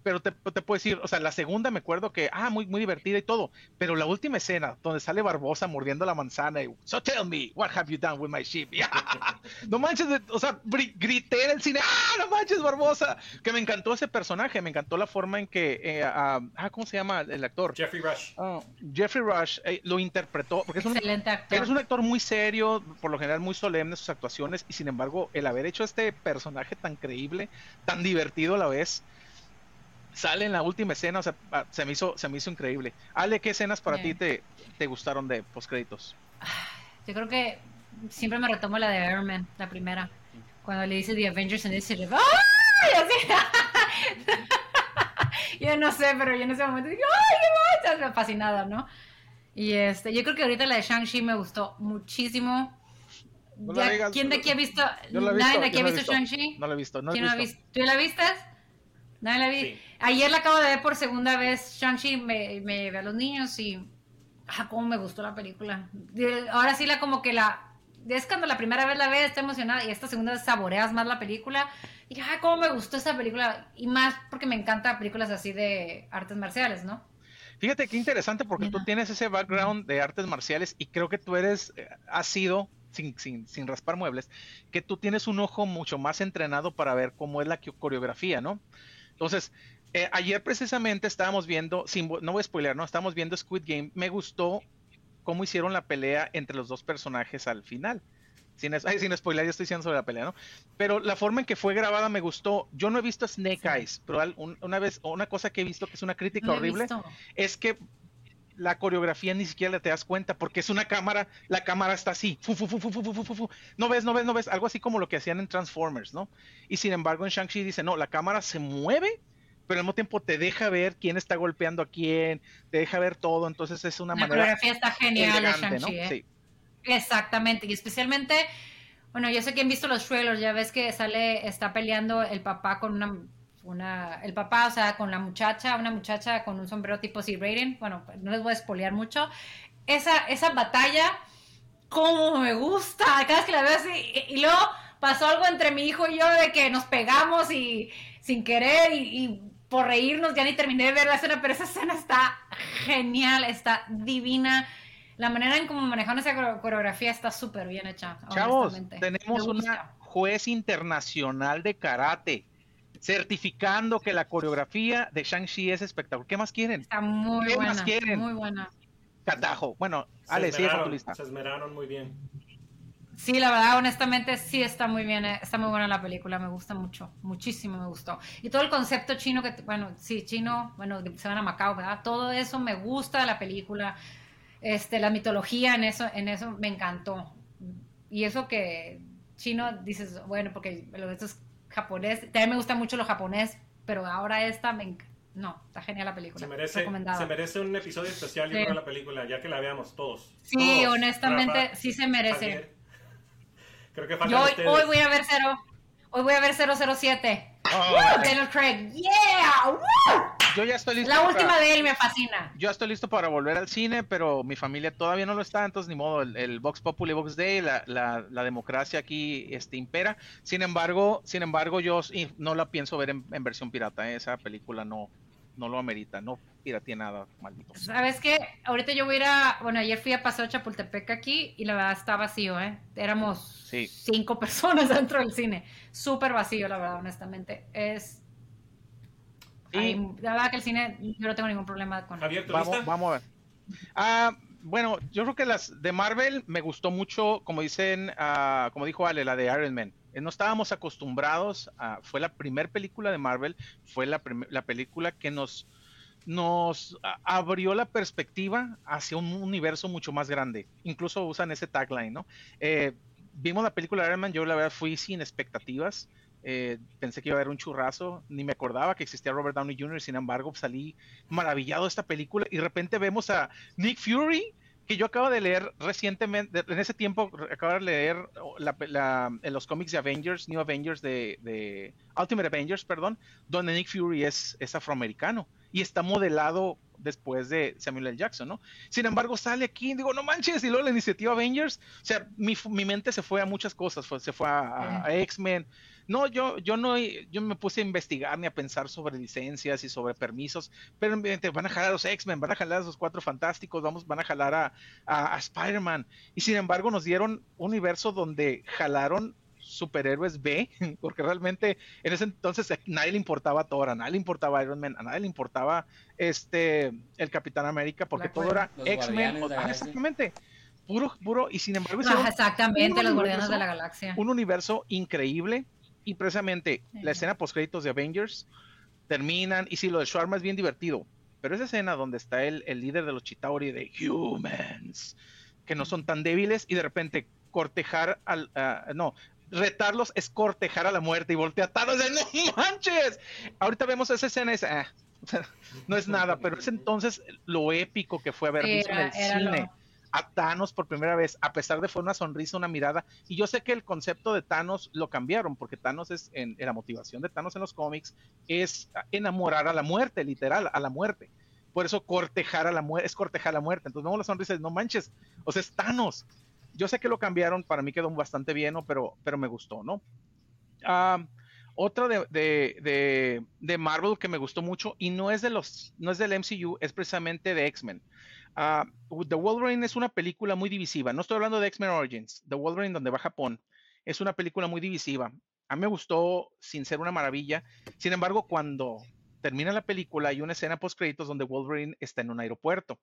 Pero te, te puedo decir, o sea, la segunda me acuerdo que, ah, muy, muy divertida y todo. Pero la última escena, donde sale Barbosa mordiendo la manzana y, so tell me, what have you done with my ship? no manches, o sea, grité en el cine, ah, no manches, Barbosa. Que me encantó ese personaje, me encantó la forma en que, eh, ah, ah, ¿cómo se llama el actor? Jeffrey Rush. Ah, Jeffrey Rush eh, lo interpretó, porque es un, Excelente actor. es un actor muy serio, por lo general muy solemne en sus actuaciones, y sin embargo, el haber hecho este personaje tan creíble, tan divertido a la vez, sale en la última escena, o sea, ah, se me hizo, se me hizo increíble. Ale, ¿qué escenas para Bien. ti te, te gustaron de postcréditos? Yo creo que siempre me retomo la de Iron Man, la primera. Cuando le dice The Avengers Initiative. ¡Ay! Así. yo no sé, pero yo en ese momento dije, ¡ay, qué bonita! Fascinada, ¿no? Y este, yo creo que ahorita la de Shang-Chi me gustó muchísimo. No la Ya, digas, ¿Quién de no- aquí ha visto? Yo la he ¿Nadie visto, de aquí ha no la visto visto. Shang-Chi? No lo he visto, no ¿Quién no la ha visto. visto? ¿Tú la viste? Nadie la vi. Sí. Ayer la acabo de ver por segunda vez. Shang-Chi me, me llevé a los niños y. Ah, cómo me gustó la película. De- Ahora sí, la como que la. Es cuando la primera vez la ves, está emocionada y esta segunda vez saboreas más la película. Y ah, cómo me gustó esta película. Y más porque me encantan películas así de artes marciales, ¿no? Fíjate qué interesante porque tú Ajá. tienes ese background de artes marciales y creo que tú eres, eh, has sido, sin, sin, sin raspar muebles, que tú tienes un ojo mucho más entrenado para ver cómo es la co- coreografía, ¿no? Entonces, eh, ayer precisamente estábamos viendo, sin, no voy a spoiler, ¿no? Estábamos viendo Squid Game. Me gustó cómo hicieron la pelea entre los dos personajes al final. Sin, es- ay, sin spoiler, ya estoy diciendo sobre la pelea, ¿no? Pero la forma en que fue grabada me gustó. Yo no he visto Snake. Eyes, pero un- una vez, una cosa que he visto que es una crítica No horrible es que la coreografía ni siquiera te das cuenta porque es una cámara, la cámara está así, no ves, no ves, no ves, algo así como lo que hacían en Transformers, ¿no? Y sin embargo en Shang-Chi dice, no, la cámara se mueve, pero al mismo tiempo te deja ver quién está golpeando a quién, te deja ver todo, entonces es una manera... La coreografía está genial de Shang-Chi, ¿eh? Exactamente, y especialmente, bueno, yo sé que han visto los trailers, ya ves que sale, está peleando el papá con una una, el papá, o sea, con la muchacha, una muchacha con un sombrero tipo C rating, bueno, no les voy a espolear mucho. Esa, esa batalla, como me gusta, cada vez que la veo así, y, luego pasó algo entre mi hijo y yo de que nos pegamos y sin querer y, por reírnos ya ni terminé de ver la escena, pero esa escena está genial, está divina. La manera en cómo manejaron esa coreografía está súper bien hecha. Chavos, tenemos una juez internacional de karate certificando que la coreografía de Shang-Chi es espectacular. ¿Qué más quieren? Está muy ¿Qué más quieren? Muy buena. Catajo. Bueno, Ale, sí, Se esmeraron muy bien. Sí, la verdad, honestamente, sí está muy bien, eh, está muy buena la película, me gusta mucho, muchísimo me gustó. Y todo el concepto chino que, bueno, sí, chino, bueno, se van a Macao, ¿verdad? Todo eso me gusta de la película, este, la mitología en eso, en eso me encantó. Y eso que chino, dices, bueno, porque lo de estos japonés. También me gusta mucho lo japonés, pero ahora esta me No, está genial la película. Se merece, se merece un episodio especial sí. la película, ya que la veamos todos. Sí, honestamente, sí se merece. Creo que Yo hoy, hoy, voy a ver cero. Hoy voy a ver 007. Oh, Daniel Craig. ¡Yeah! Yo ya estoy listo. La última de él me fascina. Yo estoy listo para volver al cine, pero mi familia todavía no lo está, entonces ni modo. El, Vox Populi, Vox Day, la, la, democracia aquí este, impera. Sin embargo, sin embargo, yo no la pienso ver en, versión pirata. ¿eh? Esa película no, no lo amerita, no piratea nada, maldito. ¿Sabes qué? Ahorita yo voy a ir a, bueno, ayer fui a Paseo Chapultepec aquí y la verdad está vacío, ¿eh? Éramos cinco personas dentro del cine. Súper vacío, la verdad, honestamente. Es... Y... la verdad que el cine, yo no tengo ningún problema con... Abierto, vamos, vamos a ver. Ah, bueno, yo creo que las de Marvel me gustó mucho, como dicen, uh, como dijo Ale, la de Iron Man. Eh, no estábamos acostumbrados a, fue la primera película de Marvel, fue la, la película que nos, nos abrió la perspectiva hacia un universo mucho más grande. Incluso usan ese tagline, ¿no? Eh, vimos la película de Iron Man, yo la verdad fui sin expectativas. Eh, pensé que iba a haber un churrazo, ni me acordaba que existía Robert Downey Jr., sin embargo salí maravillado de esta película y de repente vemos a Nick Fury que yo acabo de leer recientemente, en ese tiempo acabo de leer en los cómics de Avengers, New Avengers de, Ultimate Avengers, perdón, donde Nick Fury es, es, afroamericano y está modelado después de Samuel L. Jackson, ¿no? Sin embargo, sale aquí y digo, no manches, y luego la iniciativa Avengers, o sea, mi, mente se fue a muchas cosas, se fue a X-Men, no, yo, yo no, yo me puse a investigar ni a pensar sobre licencias y sobre permisos, pero van a jalar a los X-Men, van a jalar a los Cuatro Fantásticos, vamos, van a jalar a, a, Spider-Man. Y sin embargo nos dieron un universo donde jalaron superhéroes B, porque realmente en ese entonces a nadie le importaba Thor, a nadie le importaba Iron Man, a nadie le importaba este el Capitán América, porque todo era X-Men, exactamente. Puro, puro, y sin embargo, exactamente, los Guardianes de la Galaxia. Un universo increíble y precisamente la escena post créditos de Avengers terminan, y sí, lo de Sharma es bien divertido, pero esa escena donde está el, el líder de los Chitauri de Humans, que no son tan débiles, y de repente cortejar al, no, retarlos es cortejar a la muerte y voltear a de no manches. Ahorita vemos esa escena y es, ah, no es nada, pero es entonces lo épico que fue haber visto en el cine a Thanos por primera vez, a pesar de fue una sonrisa, una mirada. Y yo sé que el concepto de Thanos lo cambiaron, porque Thanos es, en, la motivación de Thanos en los cómics es enamorar a la muerte, literal, a la muerte. Por eso cortejar a la muerte, es cortejar a la muerte. Entonces vemos la sonrisa no manches, o sea, es Thanos. Yo sé que lo cambiaron, para mí quedó bastante bien, pero, pero me gustó, ¿no? Ah, otra de, de, de, Marvel que me gustó mucho y no es de los no es del MCU, es precisamente de X-Men. Ah, The Wolverine es una película muy divisiva. No estoy hablando de X-Men Origins. The Wolverine, donde va a Japón, es una película muy divisiva. A mí me gustó sin ser una maravilla. Sin embargo, cuando termina la película, hay una escena post créditos donde Wolverine está en un aeropuerto.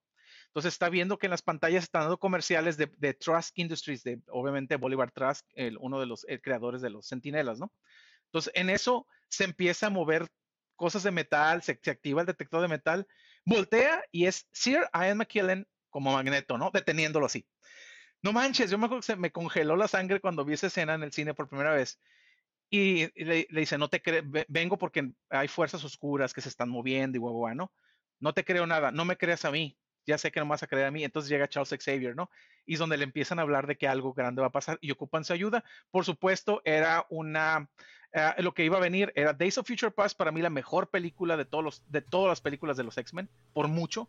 Entonces está viendo que en las pantallas están dando comerciales de, Trask Industries, de obviamente Bolivar Trask, uno de los creadores de los Centinelas, ¿no? Entonces en eso se empieza a mover cosas de metal, se activa el detector de metal Voltea y es Sir Ian McKellen como Magneto, ¿no? Deteniéndolo así. No manches, yo me acuerdo que me congeló la sangre cuando vi esa escena en el cine por primera vez. Y le, dice, no te creo, vengo porque hay fuerzas oscuras que se están moviendo y guau, ¿no? No te creo nada, no me creas a mí, ya sé que no vas a creer a mí. Entonces llega Charles Xavier, ¿no? Y es donde le empiezan a hablar de que algo grande va a pasar y ocupan su ayuda. Por supuesto, era una, eh, lo que iba a venir era Days of Future Past, para mí la mejor película de, todos los, de todas las películas de los X-Men, por mucho.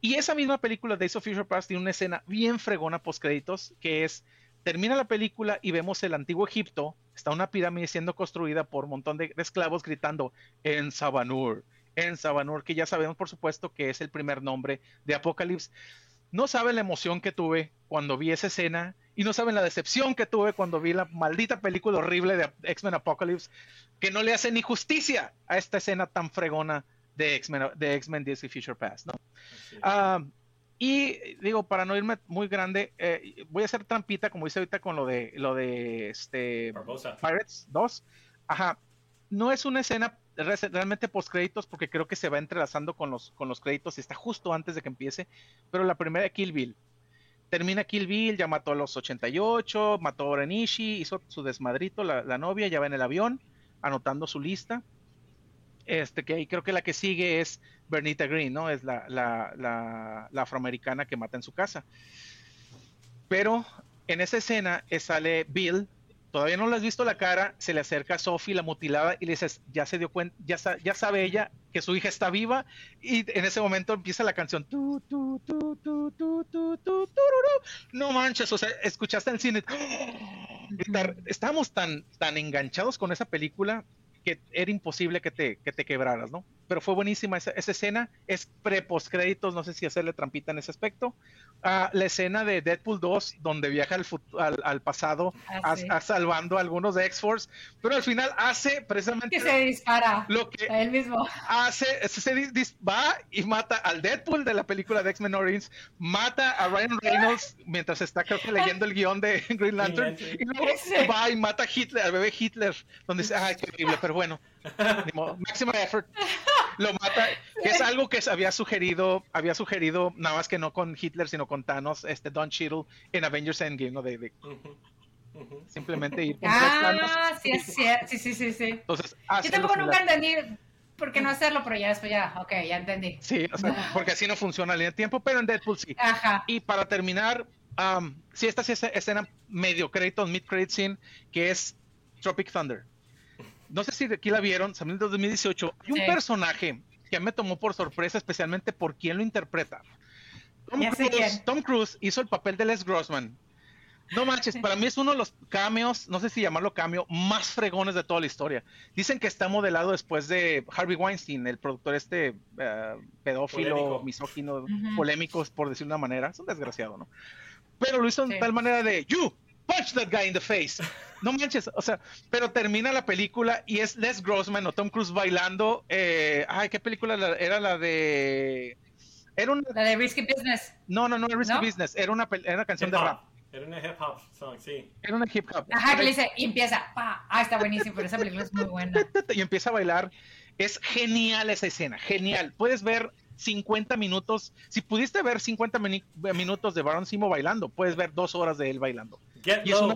Y esa misma película, Days of Future Past, tiene una escena bien fregona post créditos, que es, termina la película y vemos el antiguo Egipto, está una pirámide siendo construida por un montón de, esclavos gritando en Sabanur, en Sabanur, que ya sabemos por supuesto que es el primer nombre de Apocalypse. No saben la emoción que tuve cuando vi esa escena y no saben la decepción que tuve cuando vi la maldita película horrible de X-Men Apocalypse, que no le hace ni justicia a esta escena tan fregona de X-Men de X-Men Days Future Past, ¿no? Ah, y digo, para no irme muy grande, eh, voy a hacer trampita, como dice ahorita con lo de lo de este Pirates 2. Ajá. No es una escena realmente post créditos porque creo que se va entrelazando con los, con los créditos y está justo antes de que empiece. Pero la primera Kill Bill. Termina Kill Bill, ya mató a los 88, mató a Orenishi, hizo su desmadrito, la, la novia, ya va en el avión, anotando su lista. Este, que ahí creo que la que sigue es Bernita Green, ¿no? Es la, la, afroamericana que mata en su casa. Pero en esa escena eh, sale Bill, todavía no le has visto la cara, se le acerca a Sophie, la mutilada, y le dices, ya se dio cuenta, ya, ya sabe ella que su hija está viva, y en ese momento empieza la canción, tu, tu, tu, tu, tu, tu, tu, no manches, o sea, escuchaste en el cine, estamos tan, tan enganchados con esa película que era imposible que te, que te quebraras, ¿no? Pero fue buenísima esa, escena, es pre-post créditos, no sé si hacerle trampita en ese aspecto. Ah, la escena de Deadpool 2, donde viaja al, al, pasado ah, salvando a algunos de X-Force, pero al final hace precisamente... Que se dispara. Lo que él mismo. Hace, se, va y mata al Deadpool de la película de X-Men Origins, mata a Ryan Reynolds mientras está creo que leyendo el guion de Green Lantern, y luego va y mata a Hitler, al bebé Hitler, donde dice, ay, qué horrible, pero bueno, máximo effort, lo mata, que es algo que había sugerido, había sugerido, nada más que no con Hitler, sino con Thanos, este Don Cheadle en Avengers Endgame, ¿no? De, simplemente ir con Ah, sí, es cierto, sí, sí, sí, sí. Entonces, Yo tampoco nunca entendí por qué no hacerlo, pero ya después ya, ok, ya entendí. Sí, o sea, porque así no funciona de tiempo, pero en Deadpool sí. Ajá. Y para terminar, um, sí, esta sí es escena medio crédito, mid credit scene, que es Tropic Thunder no sé si aquí la vieron, en 2018, hay un personaje que me tomó por sorpresa, especialmente por quién lo interpreta. Tom Cruise, hizo el papel de Les Grossman. No manches, para mí es uno de los cameos, no sé si llamarlo cameo, más fregones de toda la historia. Dicen que está modelado después de Harvey Weinstein, el productor este eh, pedófilo, misógino, polémico, por decir una manera. Es un desgraciado, ¿no? Pero lo hizo de tal manera de, you, punch that guy in the face. No manches, o sea, pero termina la película y es Les Grossman o Tom Cruise bailando. Eh, ay, ¿qué película era la de? Era una... La de Risky Business. No, no, no era Risky Business, era una, era una canción de rap. Era una hip hop song, sí. Era una hip hop. Ajá, que le dice, y empieza, pa, ah, está buenísimo, pero esa película es muy buena. Y empieza a bailar. Es genial esa escena, genial. Puedes ver 50 minutos. Si pudiste ver 50 minutos de Baron Simo bailando, puedes ver dos horas de él bailando. Get Low,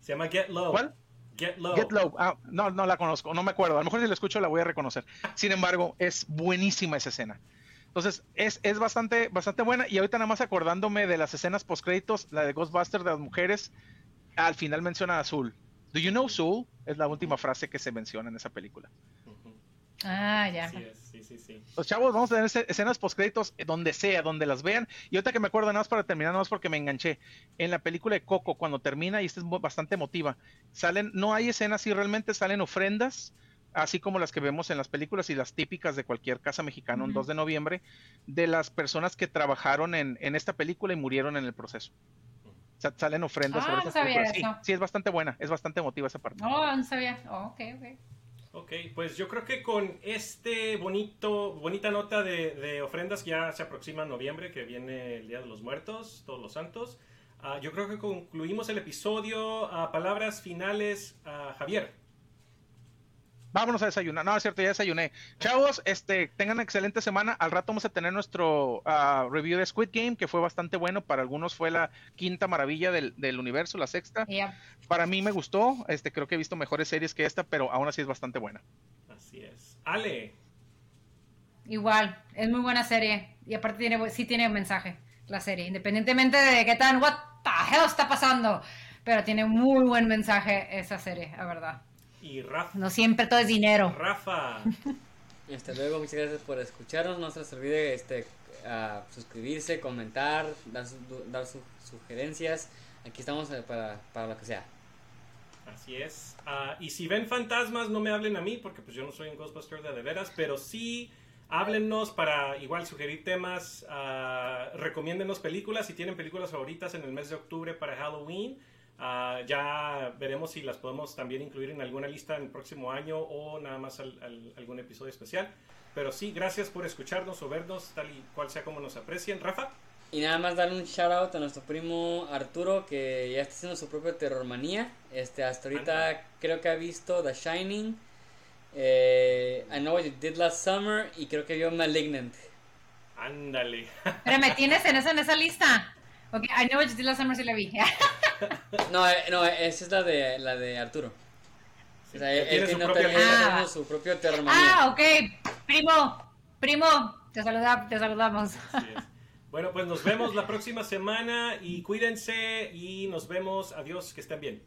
Se llama Get Low. ¿Cuál? Get Low. Get Low. Ah, no, no la conozco, no me acuerdo. A lo mejor si la escucho la voy a reconocer. Sin embargo, es buenísima esa escena. Entonces, es, es bastante, bastante buena. Y ahorita nada más acordándome de las escenas post créditos, la de Ghostbusters de las mujeres, al final menciona a Azul. Do you know Soul? Es la última frase que se menciona en esa película. Ah, ya. Sí, sí, sí, Los chavos, vamos a tener escenas postcréditos donde sea, donde las vean. Y ahorita que me acuerdo, nada más para terminar, nada más porque me enganché. En la película de Coco, cuando termina, y esta es bastante emotiva, salen, no hay escenas y realmente salen ofrendas, así como las que vemos en las películas y las típicas de cualquier casa mexicana, un 2 de noviembre, de las personas que trabajaron en, esta película y murieron en el proceso. salen ofrendas. Ah, no sabía eso. Sí, es bastante buena, es bastante emotiva esa parte. No, no sabía. Oh, ok, ok. Ok, pues yo creo que con este bonito, bonita nota de, ofrendas ya se aproxima noviembre, que viene el Día de los Muertos, todos los santos, ah, yo creo que concluimos el episodio. a palabras finales, a Javier. Vámonos a desayunar. No, es cierto, ya desayuné. Chavos, este, tengan excelente semana. Al rato vamos a tener nuestro uh, review de Squid Game, que fue bastante bueno. Para algunos fue la quinta maravilla del, del universo, la sexta. Yeah. Para mí me gustó. Este, creo que he visto mejores series que esta, pero aún así es bastante buena. Así es. Ale. Igual, es muy buena serie. Y aparte tiene, sí tiene un mensaje la serie, independientemente de qué tan, what the hell está pasando. Pero tiene muy buen mensaje esa serie, la verdad. Y Rafa. No siempre todo es dinero. Rafa. Hasta luego, muchas gracias por escucharnos. No se les olvide este, a suscribirse, comentar, dar, su- dar sus sugerencias. Aquí estamos eh, para, para lo que sea. Así es. Ah, y si ven fantasmas, no me hablen a mí, porque pues yo no soy un Ghostbuster de, de veras, pero sí háblennos para igual sugerir temas, uh, recomiéndenos películas, si tienen películas favoritas en el mes de octubre para Halloween. Uh, ya veremos si las podemos también incluir en alguna lista en el próximo año o nada más al, al, algún episodio especial. Pero sí, gracias por escucharnos o vernos, tal y cual sea como nos aprecien. Rafa. Y nada más darle un shout out a nuestro primo Arturo que ya está haciendo su propio terrormanía. Este, hasta ahorita Anda. creo que ha visto The Shining, eh, I Know What You Did Last Summer y creo que vio Malignant. Ándale. Pero me tienes en esa, en esa lista. Ok, I know what you did last summer, sí la vi. No, eh, no, esa es la de, la de Arturo. Sí, O sea, él, tiene su está haciendo su propio ah, ok. Primo, primo, te, saluda, te saludamos. Así es. Bueno, pues nos vemos la próxima semana y cuídense y nos vemos. Adiós, que estén bien.